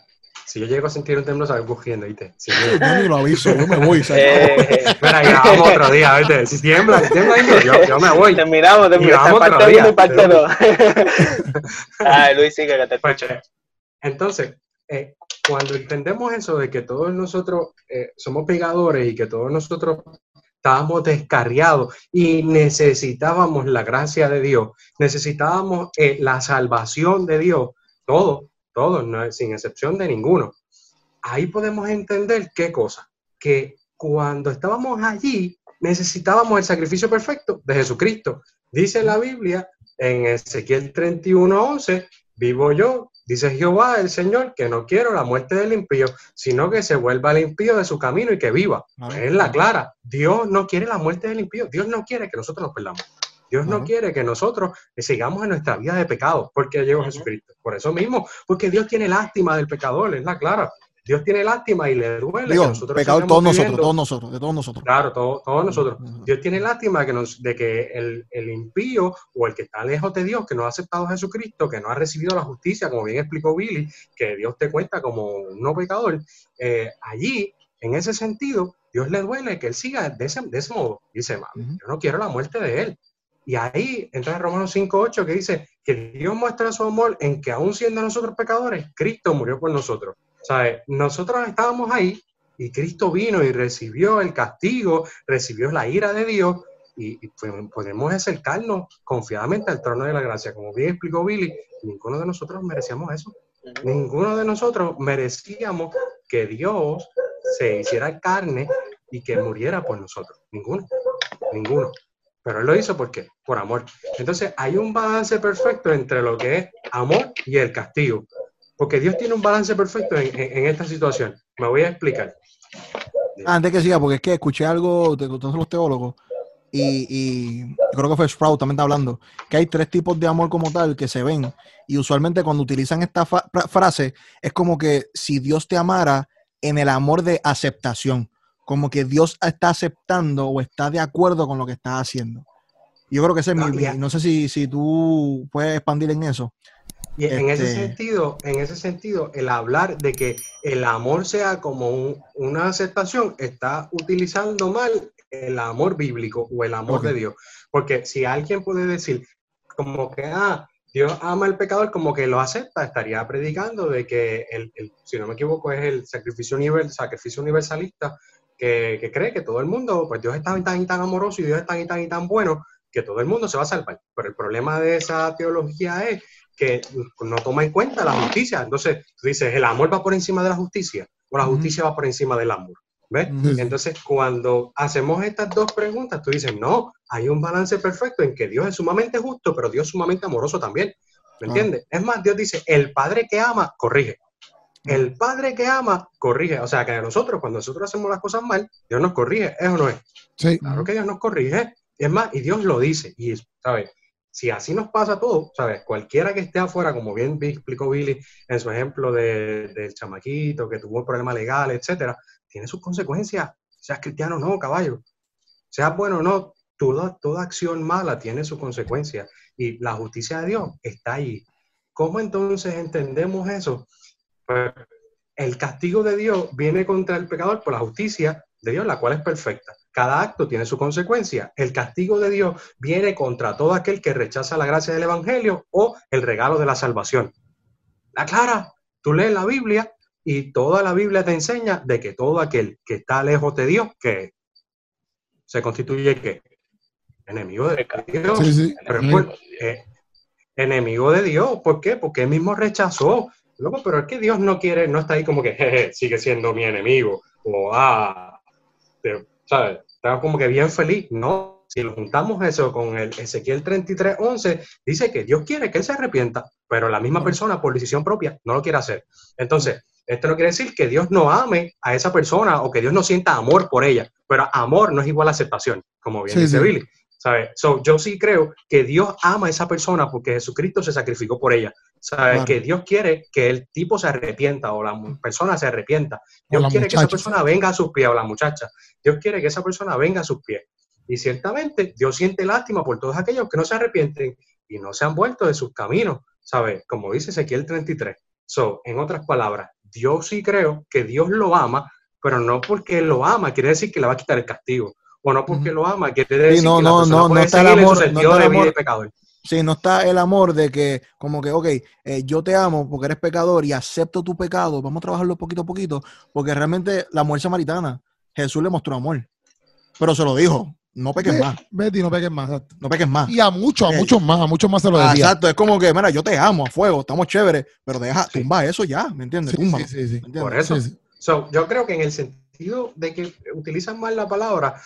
si yo llego a sentir un temblor, salgo cogiendo, ¿viste? Si yo ni lo aviso, yo me voy. Eh, Mira, ya vamos otro día, ¿viste? Si tiembla, tiembla, yo, yo me voy. terminamos, terminamos. Parte 1 y parte 2. Ay, Luis, sigue que te Pues, escucho. Entonces, eh, cuando entendemos eso de que todos nosotros eh, somos pegadores y que todos nosotros estábamos descarriados y necesitábamos la gracia de Dios, necesitábamos eh, la salvación de Dios, todos, todos, no, sin excepción de ninguno. Ahí podemos entender qué cosa, que cuando estábamos allí necesitábamos el sacrificio perfecto de Jesucristo. Dice la Biblia en Ezequiel 31:11, vivo yo, dice Jehová el Señor, que no quiero la muerte del impío, sino que se vuelva el impío de su camino y que viva. Es la clara. Dios no quiere la muerte del impío. Dios no quiere que nosotros nos perdamos. Dios no quiere que nosotros sigamos en nuestra vida de pecado, porque llegó. Jesucristo. Por eso mismo, porque Dios tiene lástima del pecador, es la clara. Dios tiene lástima y le duele Digo, que nosotros pecador sigamos todos nosotros, todos nosotros, de todos nosotros. Claro, todo- todos nosotros. Dios tiene lástima que nos, de que el, el impío o el que está lejos de Dios, que no ha aceptado a Jesucristo, que no ha recibido la justicia, como bien explicó Billy, que Dios te cuenta como un no pecador, eh, allí, en ese sentido, Dios le duele que él siga de ese, de ese modo. Dice, "Mami, Ujú. yo no quiero la muerte de él. Y ahí entra Romanos 5.8 que dice que Dios muestra su amor en que aún siendo nosotros pecadores, Cristo murió por nosotros. ¿Sabe? Nosotros estábamos ahí y Cristo vino y recibió el castigo, recibió la ira de Dios y, y pues podemos acercarnos confiadamente al trono de la gracia. Como bien explicó Billy, ninguno de nosotros merecíamos eso. Ninguno de nosotros merecíamos que Dios se hiciera carne y que muriera por nosotros. Ninguno, ninguno. Pero Él lo hizo ¿por qué? Por amor. Entonces hay un balance perfecto entre lo que es amor y el castigo. Porque Dios tiene un balance perfecto en, en- en esta situación. Me voy a explicar. Antes que siga, porque es que escuché algo de todos los teólogos y, y creo que fue Sprout también está hablando, que hay tres tipos de amor como tal que se ven y usualmente cuando utilizan esta frase es como que si Dios te amara en el amor de aceptación, como que Dios está aceptando o está de acuerdo con lo que estás haciendo. Yo creo que ese es mi, mi- no sé si, si tú puedes expandir en eso. Y en ese Este- sentido, en ese sentido, el hablar de que el amor sea como un- una aceptación está utilizando mal el amor bíblico o el amor de Dios. Porque si alguien puede decir como que, ah, Dios ama al pecador, como que lo acepta, estaría predicando de que, el, el- si no me equivoco, es el sacrificio, univer- sacrificio universalista que, que cree que todo el mundo, pues Dios es tan y tan tan amoroso y Dios es tan y tan y tan bueno que todo el mundo se va a salvar. Pero el problema de esa teología es que no toma en cuenta la justicia. Entonces, tú dices, el amor va por encima de la justicia o la justicia va por encima del amor. ¿Ves? Entonces, cuando hacemos estas dos preguntas, tú dices, no, hay un balance perfecto en que Dios es sumamente justo, pero Dios es sumamente amoroso también. ¿Me Claro. entiendes? Es más, Dios dice, el padre que ama, corrige. El padre que ama, corrige. O sea, que a nosotros, cuando nosotros hacemos las cosas mal, Dios nos corrige. ¿Es o no es? Sí. Claro que Dios nos corrige. Es más, y Dios lo dice. Y, ¿sabes? Si así nos pasa todo, ¿sabes? Cualquiera que esté afuera, como bien explicó Billy en su ejemplo de- del chamaquito que tuvo un problema legal, etcétera, tiene sus consecuencias. Seas cristiano o no, caballo. Seas bueno o no, toda, toda acción mala tiene sus consecuencias. Y la justicia de Dios está ahí. ¿Cómo entonces entendemos eso? Pues el castigo de Dios viene contra el pecador por la justicia de Dios, la cual es perfecta. Cada acto tiene su consecuencia. El castigo de Dios viene contra todo aquel que rechaza la gracia del Evangelio o el regalo de la salvación. La clara, tú lees la Biblia y toda la Biblia te enseña de que todo aquel que está lejos de Dios, que se constituye que enemigo de Dios. Eh, enemigo de Dios. ¿Por qué? Porque él mismo rechazó. Luego, pero es que Dios no quiere, no está ahí como que jeje, sigue siendo mi enemigo. O ah, ¿sabes? Está como que bien feliz. No, si lo juntamos eso con el Ezequiel 33, 11, dice que Dios quiere que él se arrepienta, pero la misma persona por decisión propia no lo quiere hacer. Entonces, esto no quiere decir que Dios no ame a esa persona o que Dios no sienta amor por ella, pero amor no es igual a aceptación, como bien dice Billy. ¿sabes? So, yo sí creo que Dios ama a esa persona porque Jesucristo se sacrificó por ella. ¿Sabes? Que Dios quiere que el tipo se arrepienta o la persona se arrepienta. Dios quiere que esa persona venga a sus pies o la muchacha. Dios quiere que esa persona venga a sus pies. Y ciertamente Dios siente lástima por todos aquellos que no se arrepienten y no se han vuelto de sus caminos, ¿sabes? Como dice Ezequiel 33. So, en otras palabras, Dios sí creo que Dios lo ama, pero no porque lo ama quiere decir que le va a quitar el castigo o no porque lo ama, quiere decir no, que no, no, no está el amor, no está el amor, pecador. Sí, no está el amor de que, como que, ok, eh, yo te amo porque eres pecador y acepto tu pecado, vamos a trabajarlo poquito a poquito, porque realmente la mujer samaritana, Jesús le mostró amor, pero se lo dijo, no peques más. Betty, no peques más. No peques más. Y a muchos, a muchos más, a muchos más se lo decía. exacto, es como que, mira, yo te amo a fuego, estamos chéveres, pero deja, tumba eso ya, ¿me entiendes? tumba. Sí, sí, Por eso. yo creo que en el sentido de que utilizan mal la palabra,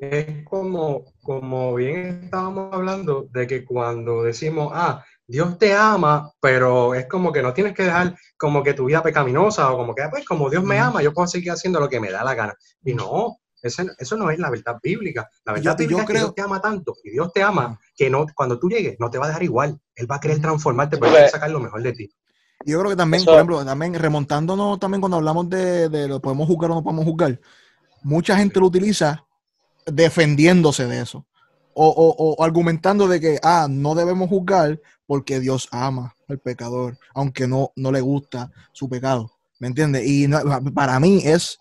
es como, como bien estábamos hablando de que cuando decimos, ah, Dios te ama, pero es como que no tienes que dejar como que tu vida pecaminosa o como que, pues, como Dios me ama, yo puedo seguir haciendo lo que me da la gana. Y no, eso, eso no es la verdad bíblica. La verdad bíblica es que Dios te ama tanto y Dios te ama que no, cuando tú llegues no te va a dejar igual. Él va a querer transformarte para sacar lo mejor de ti. Yo creo que también, por ejemplo, también remontándonos también cuando hablamos de, de lo podemos juzgar o no podemos juzgar, mucha gente lo utiliza defendiéndose de eso. O, argumentando de que, ah, no debemos juzgar porque Dios ama al pecador, aunque no, no le gusta su pecado. ¿Me entiendes? Y para mí es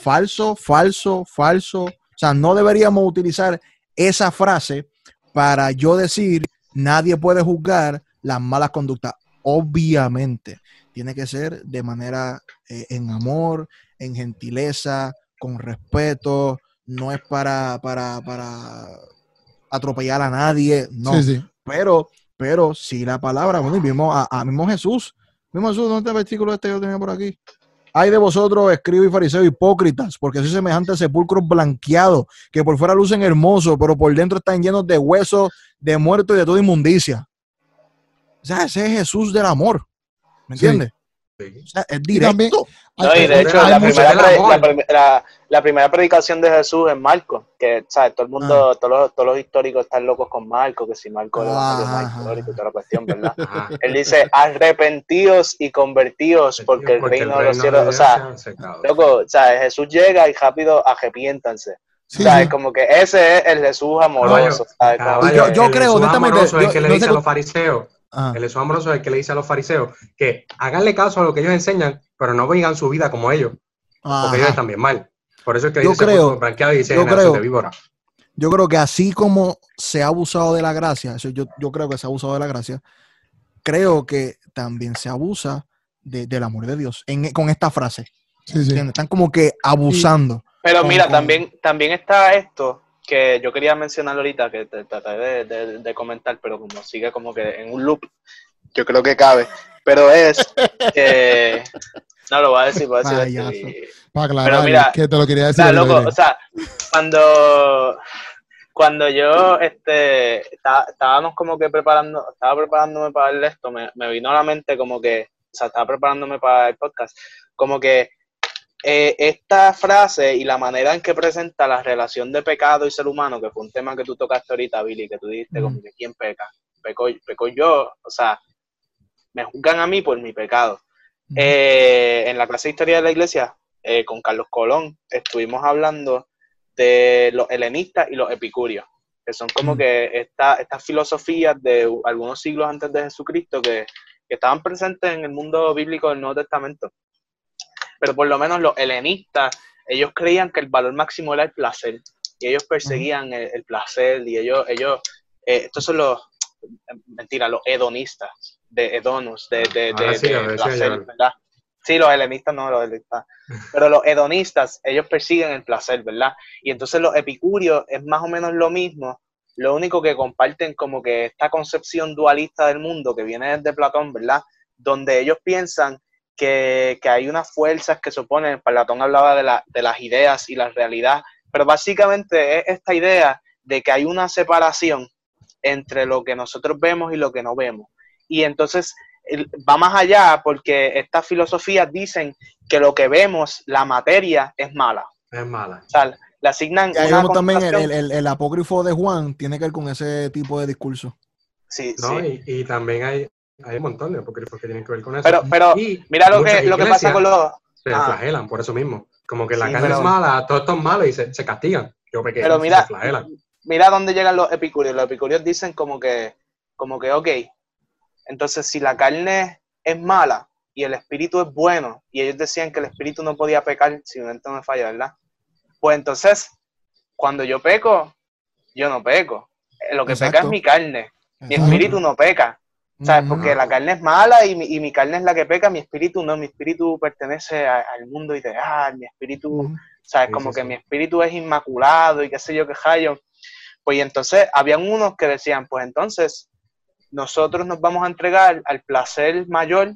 falso, falso, falso. O sea, no deberíamos utilizar esa frase para yo decir, nadie puede juzgar las malas conductas. Obviamente, tiene que ser de manera eh, en amor, en gentileza, con respeto, no es para, para, para atropellar a nadie, no. Pero, pero si la palabra, bueno, y mismo, a, mismo Jesús, mismo Jesús, ¿dónde está el versículo este yo tenía por aquí? Hay de vosotros, escribo y fariseo, hipócritas, porque sois semejante a sepulcros blanqueados, que por fuera lucen hermosos, pero por dentro están llenos de huesos, de muertos y de toda inmundicia. O sea, ese es Jesús del amor. ¿Me entiendes? es directo. No, y de hecho, la primera, predicación de Jesús es Marco, que, ¿sabes? Todo el mundo, ah. todos, los, todos los históricos están locos con Marco, que si Marco es más histórico y toda la cuestión, ¿verdad? Él dice, arrepentidos y convertidos, porque, el reino de los cielos, o sea, loco, ¿sabes? Jesús llega y rápido arrepiéntanse. Sí, ¿sabes? Como que ese es el Jesús amoroso. yo, yo creo, honestamente, yo, que le dice a los fariseos, el Jesús amoroso es el que le dice a los fariseos que háganle caso a lo que ellos enseñan, pero no vengan su vida como ellos, porque ellos están bien mal. Por eso es que yo dice creo, y dice yo creo, de víbora. Yo creo que así como se ha abusado de la gracia, yo, yo creo que se ha abusado de la gracia, creo que también se abusa del amor de Dios con esta frase. Están como que abusando. Pero mira, también, también está esto que yo quería mencionar ahorita, que trataré de, comentar, pero como sigue como que en un loop, yo creo que cabe. Pero es que. No, lo voy a decir, voy a decir. pero mira, que te lo quería decir. o sea, cuando, cuando yo este, estábamos como que preparando, estaba preparándome para el esto, me, me vino a la mente como que, o sea, estaba preparándome para el podcast, como que eh, esta frase y la manera en que presenta la relación de pecado y ser humano, que fue un tema que tú tocaste ahorita, Billy, que tú dijiste, como que quién peca. Peco, yo, o sea, me juzgan a mí por mi pecado. Eh, en la clase de historia de la iglesia, eh, con Carlos Colón, estuvimos hablando de los helenistas y los epicúreos, que son como Mm. que esta, estas filosofías de algunos siglos antes de Jesucristo que, que estaban presentes en el mundo bíblico del Nuevo Testamento. Pero por lo menos los helenistas, ellos creían que el valor máximo era el placer, y ellos perseguían el, el placer, y ellos, ellos eh, estos son los, mentira, los hedonistas, de hedonus, de, de, de- sí, de placer, yo. ¿verdad? Sí, los helenistas no, los helenistas. Pero los hedonistas, ellos persiguen el placer, ¿verdad? Y entonces los epicúreos es más o menos lo mismo, lo único que comparten como que esta concepción dualista del mundo que viene desde Platón, ¿verdad? Donde ellos piensan que, que hay unas fuerzas que se oponen, Platón hablaba de, la- de las ideas y la realidad, pero básicamente es esta idea de que hay una separación entre lo que nosotros vemos y lo que no vemos. Y entonces va más allá porque estas filosofías dicen que lo que vemos, la materia, es mala. Es mala. O sea, le asignan Y una vemos también el- el- el apócrifo de Juan, tiene que ver con ese tipo de discurso. Sí, ¿no? sí. Y, y también hay, hay un montón de apócrifos que tienen que ver con eso. Pero, pero Y mira lo que, lo que pasa con los... Se Ah. flagelan por eso mismo. Como que la Sí, carne pero- es mala, todo esto es malo y se, se castigan. Yo pequé, Pero se mira, flagelan. mira dónde llegan los epicúreos. Los epicúreos dicen como que, como que, ok, entonces si la carne es mala y el espíritu es bueno, y ellos decían que el espíritu no podía pecar si no me falla, ¿verdad? Pues entonces, cuando yo peco, yo no peco. Eh, Lo que peca es mi carne. Mi espíritu no peca. ¿Sabes? Ujú. Porque la carne es mala y mi, y mi carne es la que peca, mi espíritu no, mi espíritu pertenece a- al mundo ideal, mi espíritu, Ujú. ¿sabes? Como que mi espíritu es inmaculado y qué sé yo qué hallo. Pues y entonces habían unos que decían, pues entonces nosotros nos vamos a entregar al placer mayor,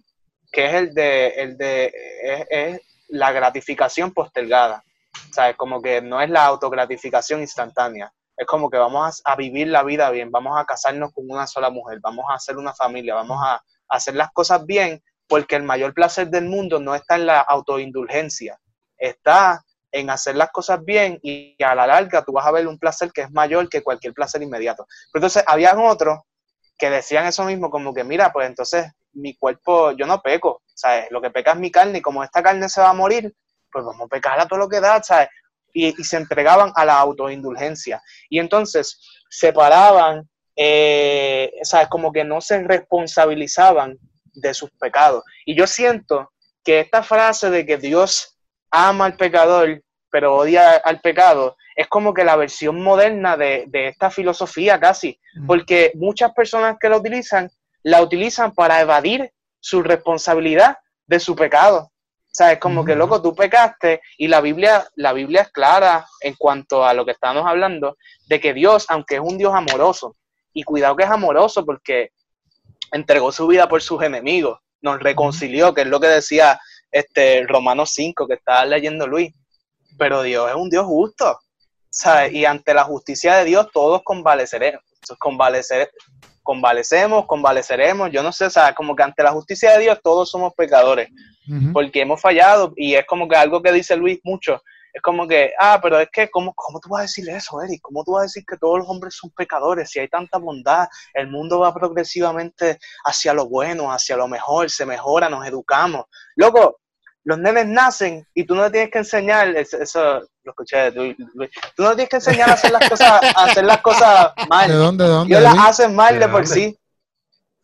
que es el de, el de es, es la gratificación postergada. ¿Sabes? Como que no es la autogratificación instantánea. Es como que vamos a, vivir la vida bien, vamos a casarnos con una sola mujer, vamos a hacer una familia, vamos a, hacer las cosas bien, porque el mayor placer del mundo no está en la autoindulgencia, está en hacer las cosas bien y a la larga tú vas a ver un placer que es mayor que cualquier placer inmediato. Pero entonces habían otros que decían eso mismo, como que mira, pues entonces mi cuerpo, yo no peco, ¿sabes? Lo que peca es mi carne y como esta carne se va a morir, pues vamos a pecar a todo lo que da, ¿sabes? Y, y se entregaban a la autoindulgencia. Y entonces separaban, eh, ¿sabes? Como que no se responsabilizaban de sus pecados. Y yo siento que esta frase de que Dios ama al pecador, pero odia al pecado, es como que la versión moderna de, de esta filosofía casi, porque muchas personas que la utilizan, la utilizan para evadir su responsabilidad de su pecado. O sea, es como que, loco, tú pecaste y la Biblia, la Biblia es clara en cuanto a lo que estamos hablando, de que Dios, aunque es un Dios amoroso, y cuidado que es amoroso porque entregó su vida por sus enemigos, nos reconcilió, que es lo que decía este Romanos 5 que estaba leyendo Luis. Pero Dios es un Dios justo. ¿sabes? Y ante la justicia de Dios todos convaleceremos. Convalecer, convalecemos, convaleceremos. Yo no sé, ¿sabes? Como que ante la justicia de Dios todos somos pecadores porque hemos fallado y es como que algo que dice Luis mucho, es como que, ah, pero es que, ¿cómo, ¿cómo tú vas a decir eso, Eric? ¿Cómo tú vas a decir que todos los hombres son pecadores? Si hay tanta bondad, el mundo va progresivamente hacia lo bueno, hacia lo mejor, se mejora, nos educamos. Loco, los nenes nacen y tú no le tienes que enseñar, eso, eso lo escuché de Luis, Luis, tú no le tienes que enseñar a hacer las cosas, a hacer las cosas ¿De mal. dónde? ¿De dónde? Dios las Luis? hace mal ¿De de por sí.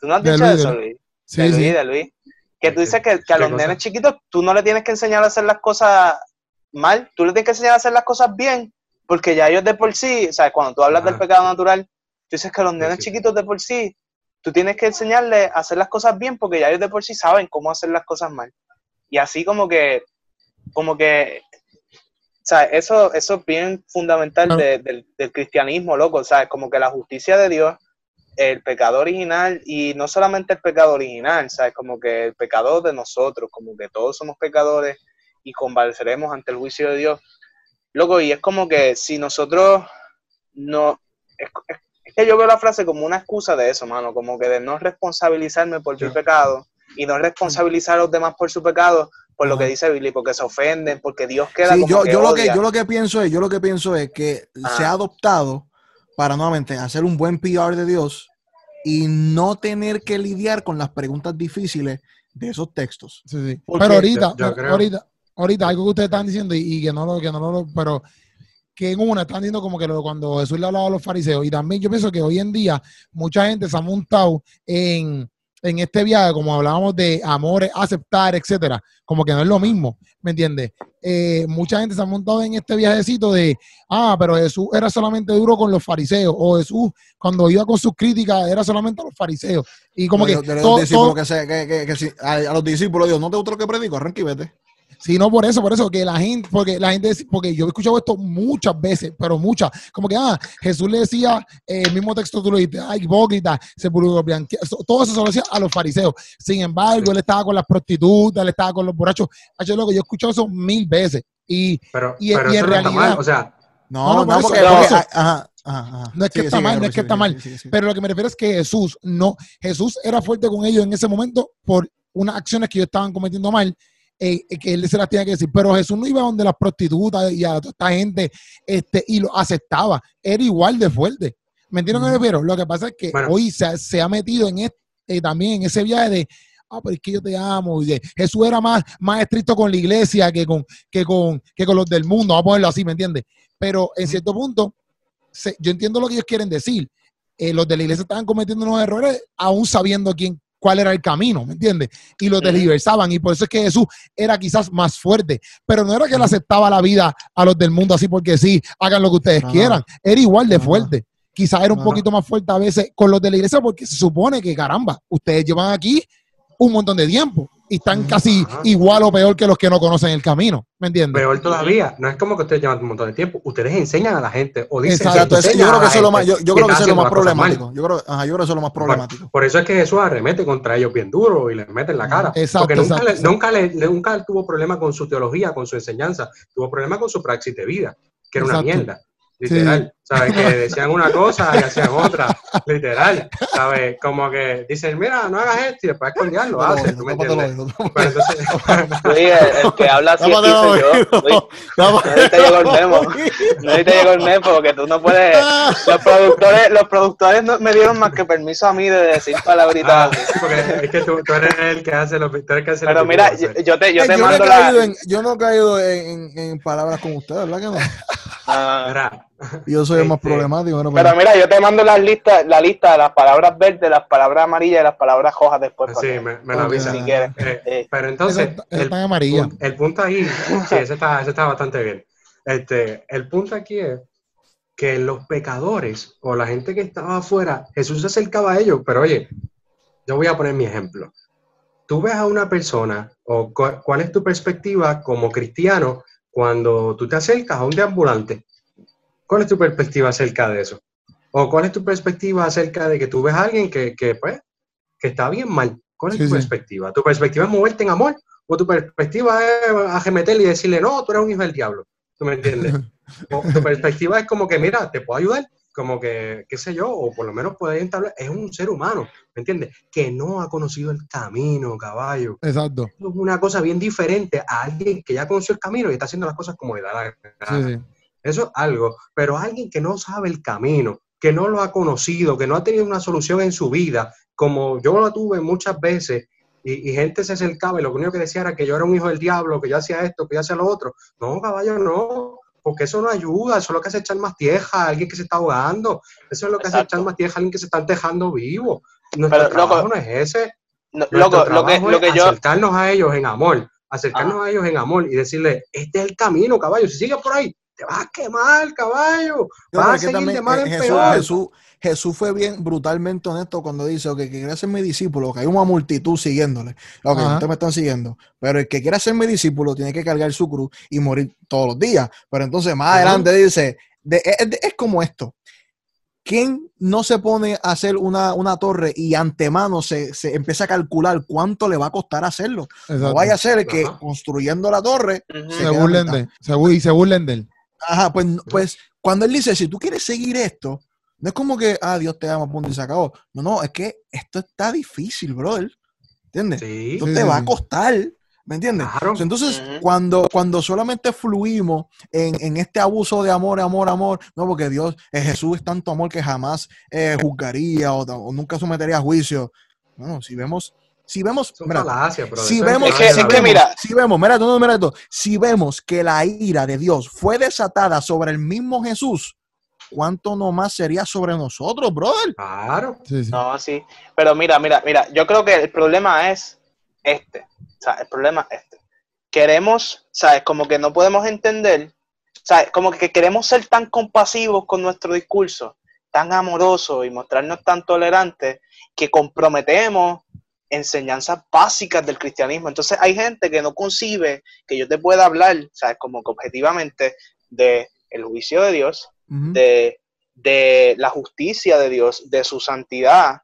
¿Tú no has De dicho Luis, de eso, Luis. Luis? Sí, de sí. Luis, de Luis. Que tú dices que, que a ¿Qué los cosa? nenes chiquitos tú no le tienes que enseñar a hacer las cosas mal, tú le tienes que enseñar a hacer las cosas bien, porque ya ellos de por sí, ¿sabes? Cuando tú hablas del pecado natural, tú dices que los nenes sí. chiquitos de por sí, tú tienes que enseñarles a hacer las cosas bien, porque ya ellos de por sí saben cómo hacer las cosas mal. Y así como que, como que, ¿sabes? Eso, eso es bien fundamental de- del, del cristianismo, loco, ¿sabes? Como que la justicia de Dios el pecado original y no solamente el pecado original, ¿sabes? Como que el pecado de nosotros, como que todos somos pecadores y convaleceremos ante el juicio de Dios. Loco, y es como que si nosotros no... Es, es- es que yo veo la frase como una excusa de eso, mano, como que de no responsabilizarme por mi Sí. pecado y no responsabilizar a los demás por su pecado, por lo que dice Billy, porque se ofenden, porque Dios queda Sí, como yo, que yo lo que yo lo que pienso es, yo lo que pienso es que Ajá. se ha adoptado para nuevamente hacer un buen PR de Dios y no tener que lidiar con las preguntas difíciles de esos textos. Sí, sí. Porque Pero ahorita, yo- yo creo- ahorita, ahorita algo que ustedes están diciendo y, y que no lo, que no lo, pero que en una están diciendo como que lo- cuando Jesús le hablaba a los fariseos, y también yo pienso que hoy en día mucha gente se ha montado en, en este viaje, como hablábamos de amores, aceptar, etcétera, como que no es lo mismo, ¿me entiendes? Eh, mucha gente se ha montado en este viajecito de, ah, pero Jesús era solamente duro con los fariseos, o Jesús cuando iba con sus críticas era solamente a los fariseos, y como que a, a los discípulos Dios, no te gusta lo que predico, arranca y vete. Sí, no por eso, por eso, que la gente, porque la gente, porque yo he escuchado esto muchas veces, pero muchas, como que, ah, Jesús le decía, eh, el mismo texto tú lo dijiste, ah, hipócrita, eso- todo eso se lo decía a los fariseos. Sin embargo, él estaba con las prostitutas, él estaba con los borrachos. Hacho, loco, yo he escuchado eso mil veces. Y Pero, Y- pero y eso en no está realidad- mal. O sea, No, No, no, no, eso, porque, por porque- eso. ajá, ajá, ajá. No es que Sigue, está sigue, mal, no es que está mal. Pero lo que me refiero es que Jesús no, Jesús era fuerte con ellos en ese momento por unas acciones que ellos estaban cometiendo mal, eh, eh, que él se las tenía que decir. Pero Jesús no iba donde las prostitutas y a toda esta gente este, y lo aceptaba. Era igual de fuerte. ¿Me entiendes lo que refiero? Lo que pasa es que Bueno. hoy se, ha- se ha metido en este, eh, también en ese viaje de ah, pero es que yo te amo. Y de, Jesús era más, más estricto con la iglesia que con, que, con, que con los del mundo, vamos a ponerlo así, ¿me entiendes? Pero en cierto punto, se- yo entiendo lo que ellos quieren decir. Eh, los de la iglesia estaban cometiendo unos errores aún sabiendo quién, cuál era el camino, ¿me entiendes? Y los Ujú. desliversaban. Y por eso es que Jesús era quizás más fuerte. Pero no era que le aceptaba la vida a los del mundo así porque sí, hagan lo que ustedes quieran. Era igual de fuerte. Quizás era un poquito más fuerte a veces con los de la iglesia porque se supone que, caramba, ustedes llevan aquí un montón de tiempo y están casi Ajá. igual o peor que los que no conocen el camino, ¿me entiendes? peor todavía, no es como que ustedes llevan un montón de tiempo, ustedes enseñan a la gente o dicen Exacto, yo creo que eso es lo más, yo, creo que eso es lo más problemático. Yo creo, ajá, yo creo que eso es lo más problemático. Por eso es que Jesús arremete contra ellos bien duro y les mete en la cara. Exacto, porque nunca, exacto, le- exacto. nunca, le, nunca tuvo problema con su teología, con su enseñanza. Tuvo problema con su praxis de vida, que era una mierda. Literal, ¿sabes? Que decían una cosa y hacían otra, literal, ¿sabes? Como que dicen, mira, no hagas esto y después lo haces, ¿tú me entiendes? Pero entonces, Luis, el, el que habla así soy yo. Luis, no te llegó el memo. No te llegó el memo porque tú no puedes. Los productores, los productores no me dieron más que permiso a mí de decir palabritas. ah, así. sí, porque es que tú, tú eres el que hace los tú eres el que hace Pero los mira, yo, yo te, yo Yo, te no he mando la. en, yo no he caído en, en- en palabras como usted, ¿verdad que no? Ah, Yo soy el más Este, problemático. bueno, pero mira, yo te mando las listas, la lista de las palabras verdes, las palabras amarillas y las palabras rojas después. sí, me, me si quieres. Eh, Eh, pero entonces, el, está en amarilla. punto- el punto ahí, sí, ese está, ese está bastante bien. Este, el punto aquí es que los pecadores o la gente que estaba afuera, Jesús se acercaba a ellos, pero oye, yo voy a poner mi ejemplo. Tú ves a una persona, o cu- cuál es tu perspectiva como cristiano cuando tú te acercas a un deambulante. ¿Cuál es tu perspectiva acerca de eso? ¿O cuál es tu perspectiva acerca de que tú ves a alguien que, que, pues, que está bien mal? ¿Cuál es Sí, tu sí. perspectiva? ¿Tu perspectiva es moverte en amor? ¿O tu perspectiva es ajemeterle y decirle, no, tú eres un hijo del diablo? ¿Tú me entiendes? O tu perspectiva es como que, mira, te puedo ayudar, como que, qué sé yo, o por lo menos puedes entablar, es un ser humano, ¿me entiendes? Que no ha conocido el camino, caballo. Exacto. Es una cosa bien diferente a alguien que ya conoció el camino y está haciendo las cosas como le da la gana. Sí, sí. Eso es algo, pero alguien que no sabe el camino, que no lo ha conocido, que no ha tenido una solución en su vida, como yo lo tuve muchas veces, y, y gente se acercaba y lo único que decía era que yo era un hijo del diablo, que yo hacía esto, que yo hacía lo otro. No, caballo, no, porque eso no ayuda, eso es lo que hace echar más tierra a alguien que se está ahogando, eso es lo que hace echar más tierra a alguien que se está dejando vivo. Nuestro Pero, loco, trabajo no es ese, no, loco, lo que, lo yo. acercarnos a ellos en amor, acercarnos a ellos en amor y decirle, este es el camino, caballo, si sigues por ahí, te vas a quemar, caballo, vas a seguir también, de mal en Jesús, peor. Jesús, Jesús fue bien brutalmente honesto cuando dice, ok, que quiere ser mi discípulo, que hay una multitud siguiéndole. Ok, Ajá. ustedes me están siguiendo. Pero el que quiera ser mi discípulo tiene que cargar su cruz y morir todos los días. Pero entonces más adelante dice, de- es, es- es como esto. ¿Quién no se pone a hacer una, una torre y antemano se, se empieza a calcular cuánto le va a costar hacerlo? exacto. No vaya a ser que Ajá. construyendo la torre se burlen de, se, bu- y se burlen de él. Ajá, pues, pues cuando él dice, si tú quieres seguir esto, no es como que, ah, Dios te ama, punto y se acabó. No, no, es que esto está difícil, brother. ¿Entiendes? Sí, Esto te va a costar, ¿me entiendes? claro. O sea, Entonces, cuando, cuando solamente fluimos en, en este abuso de amor, amor, amor, no, porque Dios, eh, Jesús es tanto amor que jamás eh, juzgaría o, o nunca sometería a juicio. Bueno, si vemos Si vemos, mira, si vemos, Es que- si es que vemos- mira- si vemos, mira, no, mira esto, si vemos que la ira de Dios fue desatada sobre el mismo Jesús, ¿cuánto nomás sería sobre nosotros, brother? Claro. Sí, sí. No, sí. Pero mira, mira, mira, yo creo que el problema es este. O sea, el problema es este. Queremos, ¿sabes? Como que no podemos entender, ¿sabes? Como que queremos ser tan compasivos con nuestro discurso, tan amorosos y mostrarnos tan tolerantes que comprometemos enseñanzas básicas del cristianismo. Entonces hay gente que no concibe que yo te pueda hablar, ¿sabes? Como que objetivamente de el juicio de Dios, de, de la justicia de Dios, de su santidad, o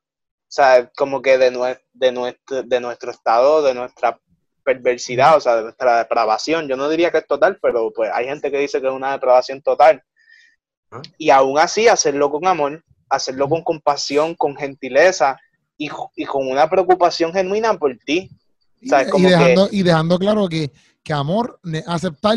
sea, como que de, nue- de, nuestro, de nuestro estado, de nuestra perversidad, o sea, de nuestra depravación. Yo no diría que es total, pero pues hay gente que dice que es una depravación total. Ah. Y aún así, hacerlo con amor, hacerlo con compasión, con gentileza y, y con una preocupación genuina por ti. Y, ¿sabes? y Como dejando, y dejando claro que, que amor, aceptar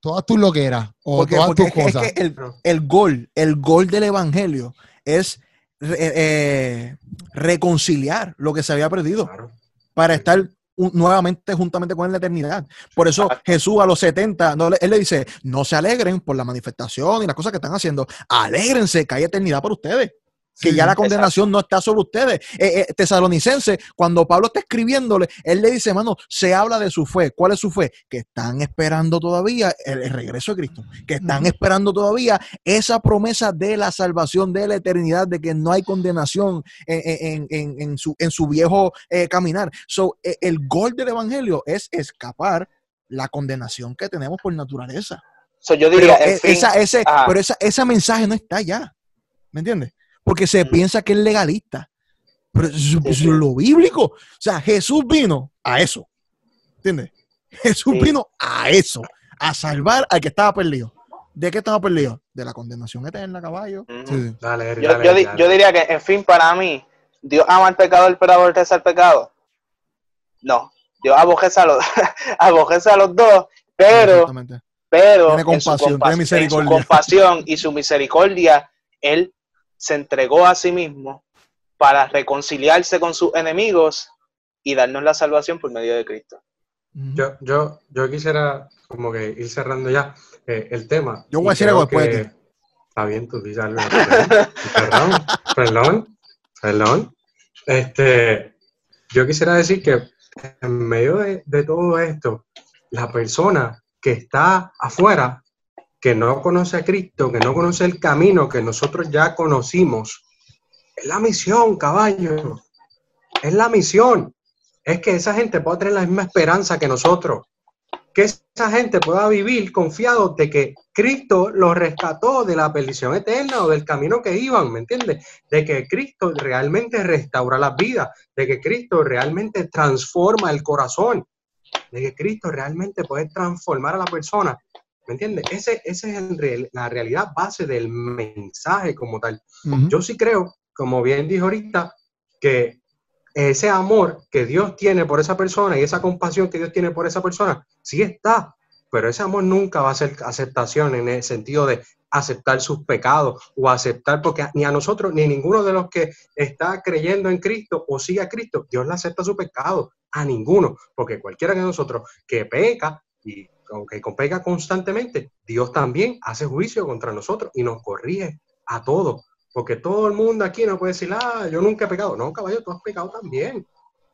todas tus loqueras o Porque, todas porque tus es, que, es cosas. que el, el gol, el gol del evangelio es re- eh, reconciliar lo que se había perdido Claro. para estar nuevamente juntamente con él la eternidad. Por eso Jesús a los 70, no, le- él le dice, no se alegren por la manifestación y las cosas que están haciendo, alégrense que hay eternidad para ustedes. Que Sí, ya la condenación no está sobre ustedes. Eh, eh, tesalonicense, cuando Pablo está escribiéndole, él le dice, hermano, se habla de su fe. ¿Cuál es su fe? Que están esperando todavía el, el regreso de Cristo. Que están esperando todavía esa promesa de la salvación, de la eternidad, de que no hay condenación en, en- en- su, en su viejo eh, caminar. So, eh, el gol del evangelio es escapar la condenación que tenemos por naturaleza. So, yo Pero, diría, en fin, esa, ese, pero esa, ese mensaje no está ya. ¿Me entiendes? Porque se piensa que es legalista. Pero eso, es lo bíblico. O sea, Jesús vino a eso. ¿Entiendes? Jesús Sí. vino a eso. A salvar al que estaba perdido. ¿De qué estaba perdido? De la condenación eterna, caballo. Sí. Dale, Yo, dale, yo di- dale. yo diría que, en fin, para mí, Dios ama al pecador, pero aborrece al pecado. No, Dios aborrece a los, aborrece a los dos, pero, pero Tiene en, su compasión, tiene compas- en su misericordia. compasión y su misericordia, Él se entregó a sí mismo para reconciliarse con sus enemigos y darnos la salvación por medio de Cristo. Yo, yo, yo quisiera como que ir cerrando ya eh, el tema. Yo voy a decir algo después de que- ti. Está bien, tú dices algo. Perdón, perdón, perdón. Este, yo quisiera decir que en medio de, de todo esto, la persona que está afuera, que no conoce a Cristo, que no conoce el camino que nosotros ya conocimos, es la misión, caballo. Es la misión. Es que esa gente pueda tener la misma esperanza que nosotros. Que esa gente pueda vivir confiado de que Cristo los rescató de la perdición eterna o del camino que iban, ¿me entiendes? De que Cristo realmente restaura las vidas, de que Cristo realmente transforma el corazón, de que Cristo realmente puede transformar a la persona, ¿me entiendes? Ese, ese es el real- la realidad base del mensaje como tal. Yo sí creo, como bien dijo ahorita, que ese amor que Dios tiene por esa persona y esa compasión que Dios tiene por esa persona, sí está, pero ese amor nunca va a ser aceptación en el sentido de aceptar sus pecados o aceptar, porque ni a nosotros, ni a ninguno de los que está creyendo en Cristo o sigue a Cristo, Dios le acepta su pecado, a ninguno, porque cualquiera de nosotros que peca y aunque peca constantemente, Dios también hace juicio contra nosotros y nos corrige a todos. Porque todo el mundo aquí no puede decir, ah, yo nunca he pecado. No, caballo, tú has pecado también.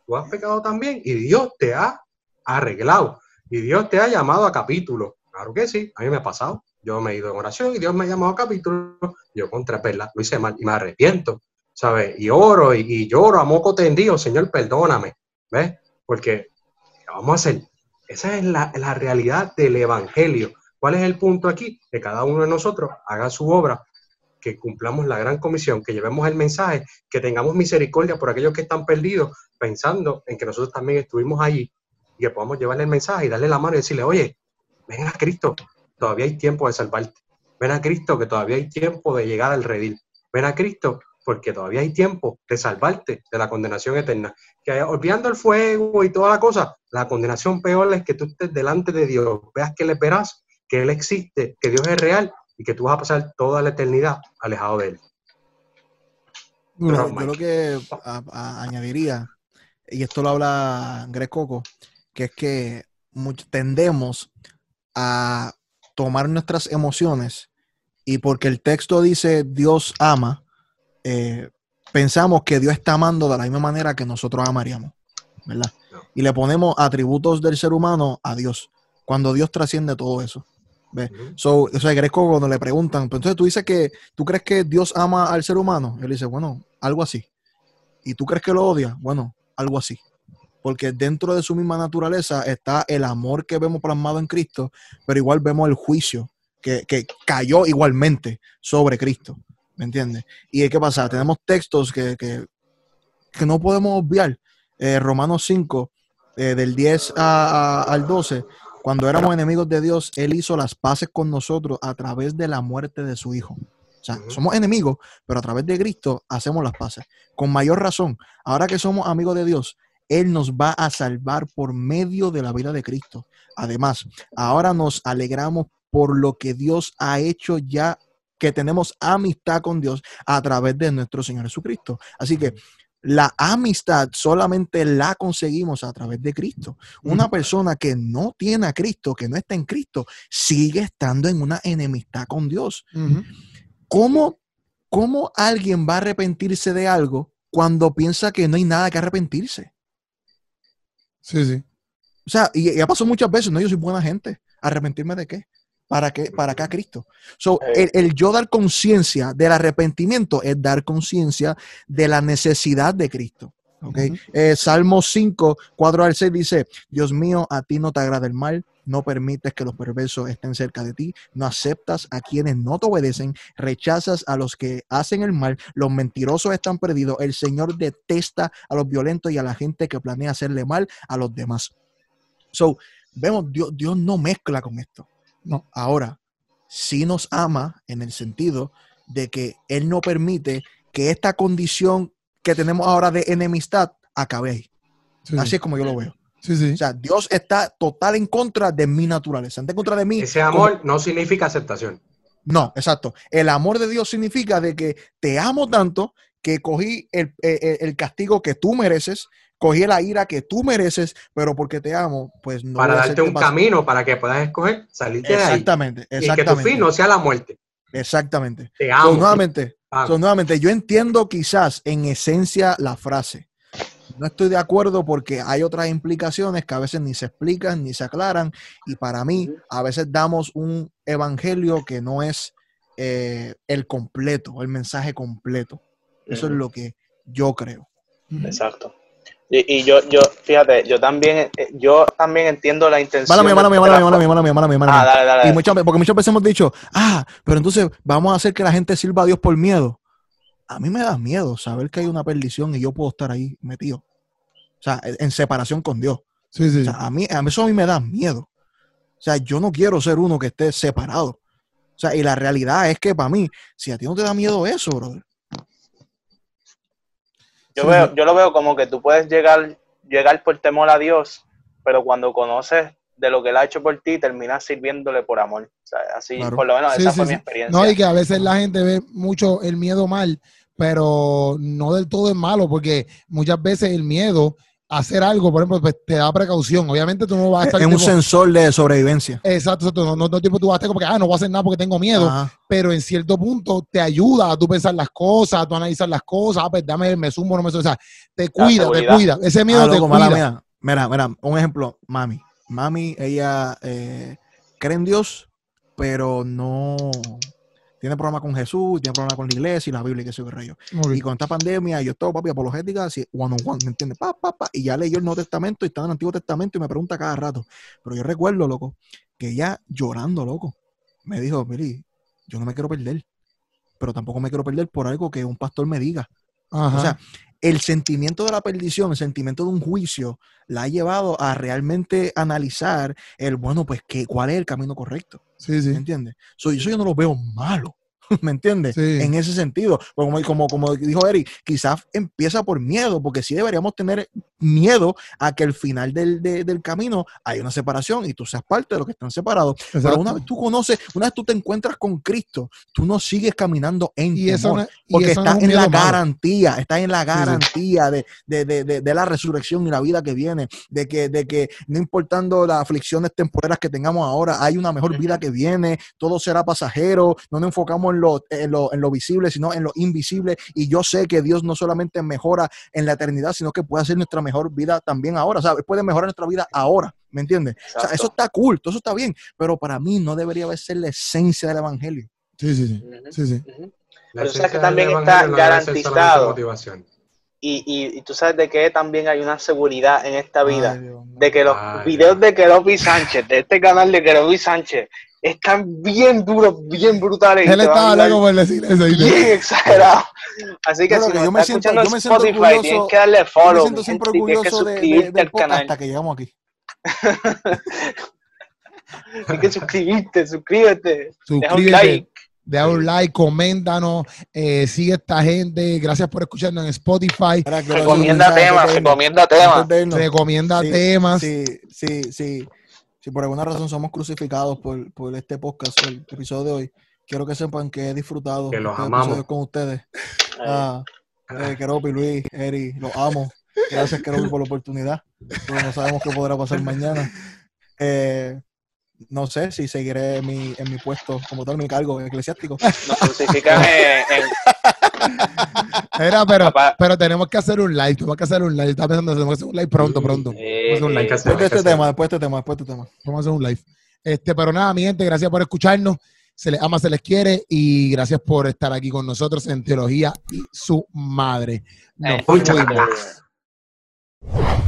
Tú has pecado también y Dios te ha arreglado. Y Dios te ha llamado a capítulo. Claro que sí, a mí me ha pasado. Yo me he ido en oración y Dios me ha llamado a capítulo. Yo contra perla, lo hice mal y me arrepiento, ¿sabes? Y oro y, y lloro a moco tendido, Señor, perdóname. ¿Ves? Porque, ¿qué vamos a hacer? Esa es la, la realidad del Evangelio. ¿Cuál es el punto aquí? Que cada uno de nosotros haga su obra que cumplamos la gran comisión, que llevemos el mensaje, que tengamos misericordia por aquellos que están perdidos, pensando en que nosotros también estuvimos allí y que podamos llevarle el mensaje y darle la mano y decirle, oye, ven a Cristo, todavía hay tiempo de salvarte. Ven a Cristo, que todavía hay tiempo de llegar al redil. Ven a Cristo, porque todavía hay tiempo de salvarte de la condenación eterna. Que olvidando el fuego y toda la cosa, la condenación peor es que tú estés delante de Dios, veas que le verás, que Él existe, que Dios es real y que tú vas a pasar toda la eternidad alejado de Él. Bueno, yo lo que a- a- añadiría y esto lo habla Greg Coco, que es que tendemos a tomar nuestras emociones y porque el texto dice Dios ama, eh, pensamos que Dios está amando de la misma manera que nosotros amaríamos, ¿verdad? Y le ponemos atributos del ser humano a Dios, cuando Dios trasciende todo eso. ¿ves? Ujú. So, o sea, Greco cuando le preguntan, pues entonces tú dices que tú crees que Dios ama al ser humano. Él dice, bueno, algo así. ¿Y tú crees que lo odia? Bueno, algo así. Porque dentro de su misma naturaleza está el amor que vemos plasmado en Cristo, pero igual vemos el juicio que, que cayó igualmente sobre Cristo. ¿Me entiendes? ¿Y qué pasa? Tenemos textos que, que, que no podemos obviar. Eh, Romanos 5, eh, del 10 a- a- al 12, cuando éramos enemigos de Dios, Él hizo las paces con nosotros a través de la muerte de su Hijo. O sea, somos enemigos, pero a través de Cristo hacemos las paces. Con mayor razón, ahora que somos amigos de Dios, Él nos va a salvar por medio de la vida de Cristo. Además, ahora nos alegramos por lo que Dios ha hecho ya que tenemos amistad con Dios a través de nuestro Señor Jesucristo. Así que la amistad solamente la conseguimos a través de Cristo. Una persona que no tiene a Cristo, que no está en Cristo, sigue estando en una enemistad con Dios. ¿Cómo, cómo alguien va a arrepentirse de algo cuando piensa que no hay nada que arrepentirse? Sí, sí. O sea, y, y ha pasado muchas veces, no, yo soy buena gente. ¿Arrepentirme de qué? ¿Para qué? ¿Para qué a Cristo? So, el, el yo dar conciencia del arrepentimiento es dar conciencia de la necesidad de Cristo. ¿ok? Ujú. Eh, Salmo 5, 4 al 6 dice, Dios mío, a ti no te agrada el mal, no permites que los perversos estén cerca de ti, no aceptas a quienes no te obedecen, rechazas a los que hacen el mal, los mentirosos están perdidos, el Señor detesta a los violentos y a la gente que planea hacerle mal a los demás. So, vemos, Dios, Dios no mezcla con esto. No. Ahora, sí nos ama en el sentido de que Él no permite que esta condición que tenemos ahora de enemistad acabe ahí. Sí, Así es como yo lo veo. sí, sí. O sea, Dios está total en contra de mi naturaleza, está en contra de mí. Ese amor no significa aceptación. No, exacto. El amor de Dios significa de que te amo tanto que cogí el, el- el castigo que tú mereces, cogí la ira que tú mereces, pero porque te amo, pues no. para voy a darte un camino para que puedas escoger salirte de ahí. Exactamente, Y que tu fin no sea la muerte. Exactamente. Te So, amo. nuevamente, so, nuevamente, yo entiendo quizás en esencia la frase. No estoy de acuerdo porque hay otras implicaciones que a veces ni se explican ni se aclaran y para mí a veces damos un evangelio que no es eh, el completo, el mensaje completo. Eso es lo que yo creo. Exacto. Y, y yo, yo, fíjate, yo también, eh, yo también entiendo la intención. Mala mía, mala mía, de mala la- mía, mala mía, mala mía, mala mía, mala Ah, mía. dale, dale. Y muchas veces, porque muchas veces hemos dicho, ah, pero entonces vamos a hacer que la gente sirva a Dios por miedo. A mí me da miedo saber que hay una perdición y yo puedo estar ahí metido. O sea, en en separación con Dios. Sí, sí. O sea, a mí, a mí eso a mí me da miedo. O sea, yo no quiero ser uno que esté separado. O sea, y la realidad es que para mí, si a ti no te da miedo eso, brother. Yo, Sí, veo, yo lo veo como que tú puedes llegar, llegar por temor a Dios, pero cuando conoces de lo que él ha hecho por ti, terminas sirviéndole por amor. O sea, así, Claro. por lo menos, Sí, esa sí, fue mi experiencia. No, y que a veces la gente ve mucho el miedo mal, pero no del todo es malo, porque muchas veces el miedo hacer algo, por ejemplo, pues, te da precaución. Obviamente tú no vas a estar Es un tipo- sensor de sobrevivencia. Exacto, exacto. No, no, no tipo tú vas a estar como que, ah, no voy a hacer nada porque tengo miedo, Ajá. pero en cierto punto te ayuda a tú pensar las cosas, a tú analizar las cosas, ah, pues dame, me sumo, no me sumo. O sea, te cuida, te cuida. Ese miedo Ah, te loco, mala cuida. mía. Mira, mira, un ejemplo, mami. Mami, ella eh, cree en Dios, pero no tiene problema con Jesús, tiene problema con la iglesia y la Biblia y qué sé yo qué rayo. Y con esta pandemia, yo todo, papi, apologética, así, one on one, ¿me entiendes? Pa, pa, pa, y ya leyó el Nuevo Testamento y está en el Antiguo Testamento y me pregunta cada rato. Pero yo recuerdo, loco, que ella llorando, loco, me dijo, Miri, yo no me quiero perder, pero tampoco me quiero perder por algo que un pastor me diga. Ajá. O sea, el sentimiento de la perdición, el sentimiento de un juicio, la ha llevado a realmente analizar el, bueno, pues, ¿qué, ¿cuál es el camino correcto? Sí, sí. ¿Me entiendes? So, eso yo no lo veo malo. ¿me entiendes? Sí. En ese sentido, como, como, como dijo Eric, quizás empieza por miedo, porque sí deberíamos tener miedo a que al final del, de- del camino hay una separación y tú seas parte de los que están separados. Pero Exacto. una vez tú conoces, una vez tú te encuentras con Cristo, tú no sigues caminando en y temor. no, Porque eso no estás es en la malo. garantía, estás en la sí. garantía de, de, de, de, de la resurrección y la vida que viene, de que, de que no importando las aflicciones temporeras que tengamos ahora, hay una mejor vida que viene, todo será pasajero, no nos enfocamos en lo, en lo, en lo visible, sino en lo invisible. Y yo sé que Dios no solamente mejora en la eternidad, sino que puede hacer nuestra mejor vida también ahora. O sea, Él puede mejorar nuestra vida ahora. ¿Me entiendes? O sea, eso está cool, todo eso está bien, pero para mí no debería ser la esencia del evangelio. Sí, sí, sí. Sí, sí. Pero sabes que también está garantizado. motivación. Y, y, y tú sabes de que también hay una seguridad en esta vida. Ay, Dios de que los Ay, videos de Keropi Sánchez, de este canal de Keropi Sánchez, están bien duros, bien brutales. Él estaba loco por decir eso. bien exagerado. Así que Bueno, si que yo me está siento- escuchando yo me siento Spotify, orgulloso- tienes que darle Yo me follow, siento siempre gente, y tienes que orgulloso de, del canal. hasta que llegamos aquí. Tienes que suscribirte, suscríbete. Deja un Suscríbete. like. Deja un like, coméntanos, eh, sigue esta gente. Gracias por escucharnos en Spotify. Recomienda temas, recomienda temas. Recomienda Sí, temas. Sí, sí, sí. Si por alguna razón somos crucificados por, por este podcast, el episodio de hoy, quiero que sepan que he disfrutado Que los este amamos. con ustedes. Ah, eh, Keropi, Luis, Eri, los amo. Gracias, Keropi, por la oportunidad. Porque no sabemos qué podrá pasar mañana. Eh, no sé si seguiré en mi, en mi puesto como tal, mi cargo eclesiástico. Nos crucifican en, en- Era, pero, Papá. pero tenemos que hacer un live. Tenemos que hacer un live. Estaba pensando, tenemos que hacer un live pronto, pronto. eh, hacer un live. Después de este hacer. tema, después de este tema, después de este tema. Vamos a hacer un live. Este, pero nada, mi gente, gracias por escucharnos. Se les ama, se les quiere y gracias por estar aquí con nosotros en Teología y su madre. Nos eh, Muchas fuimos. gracias.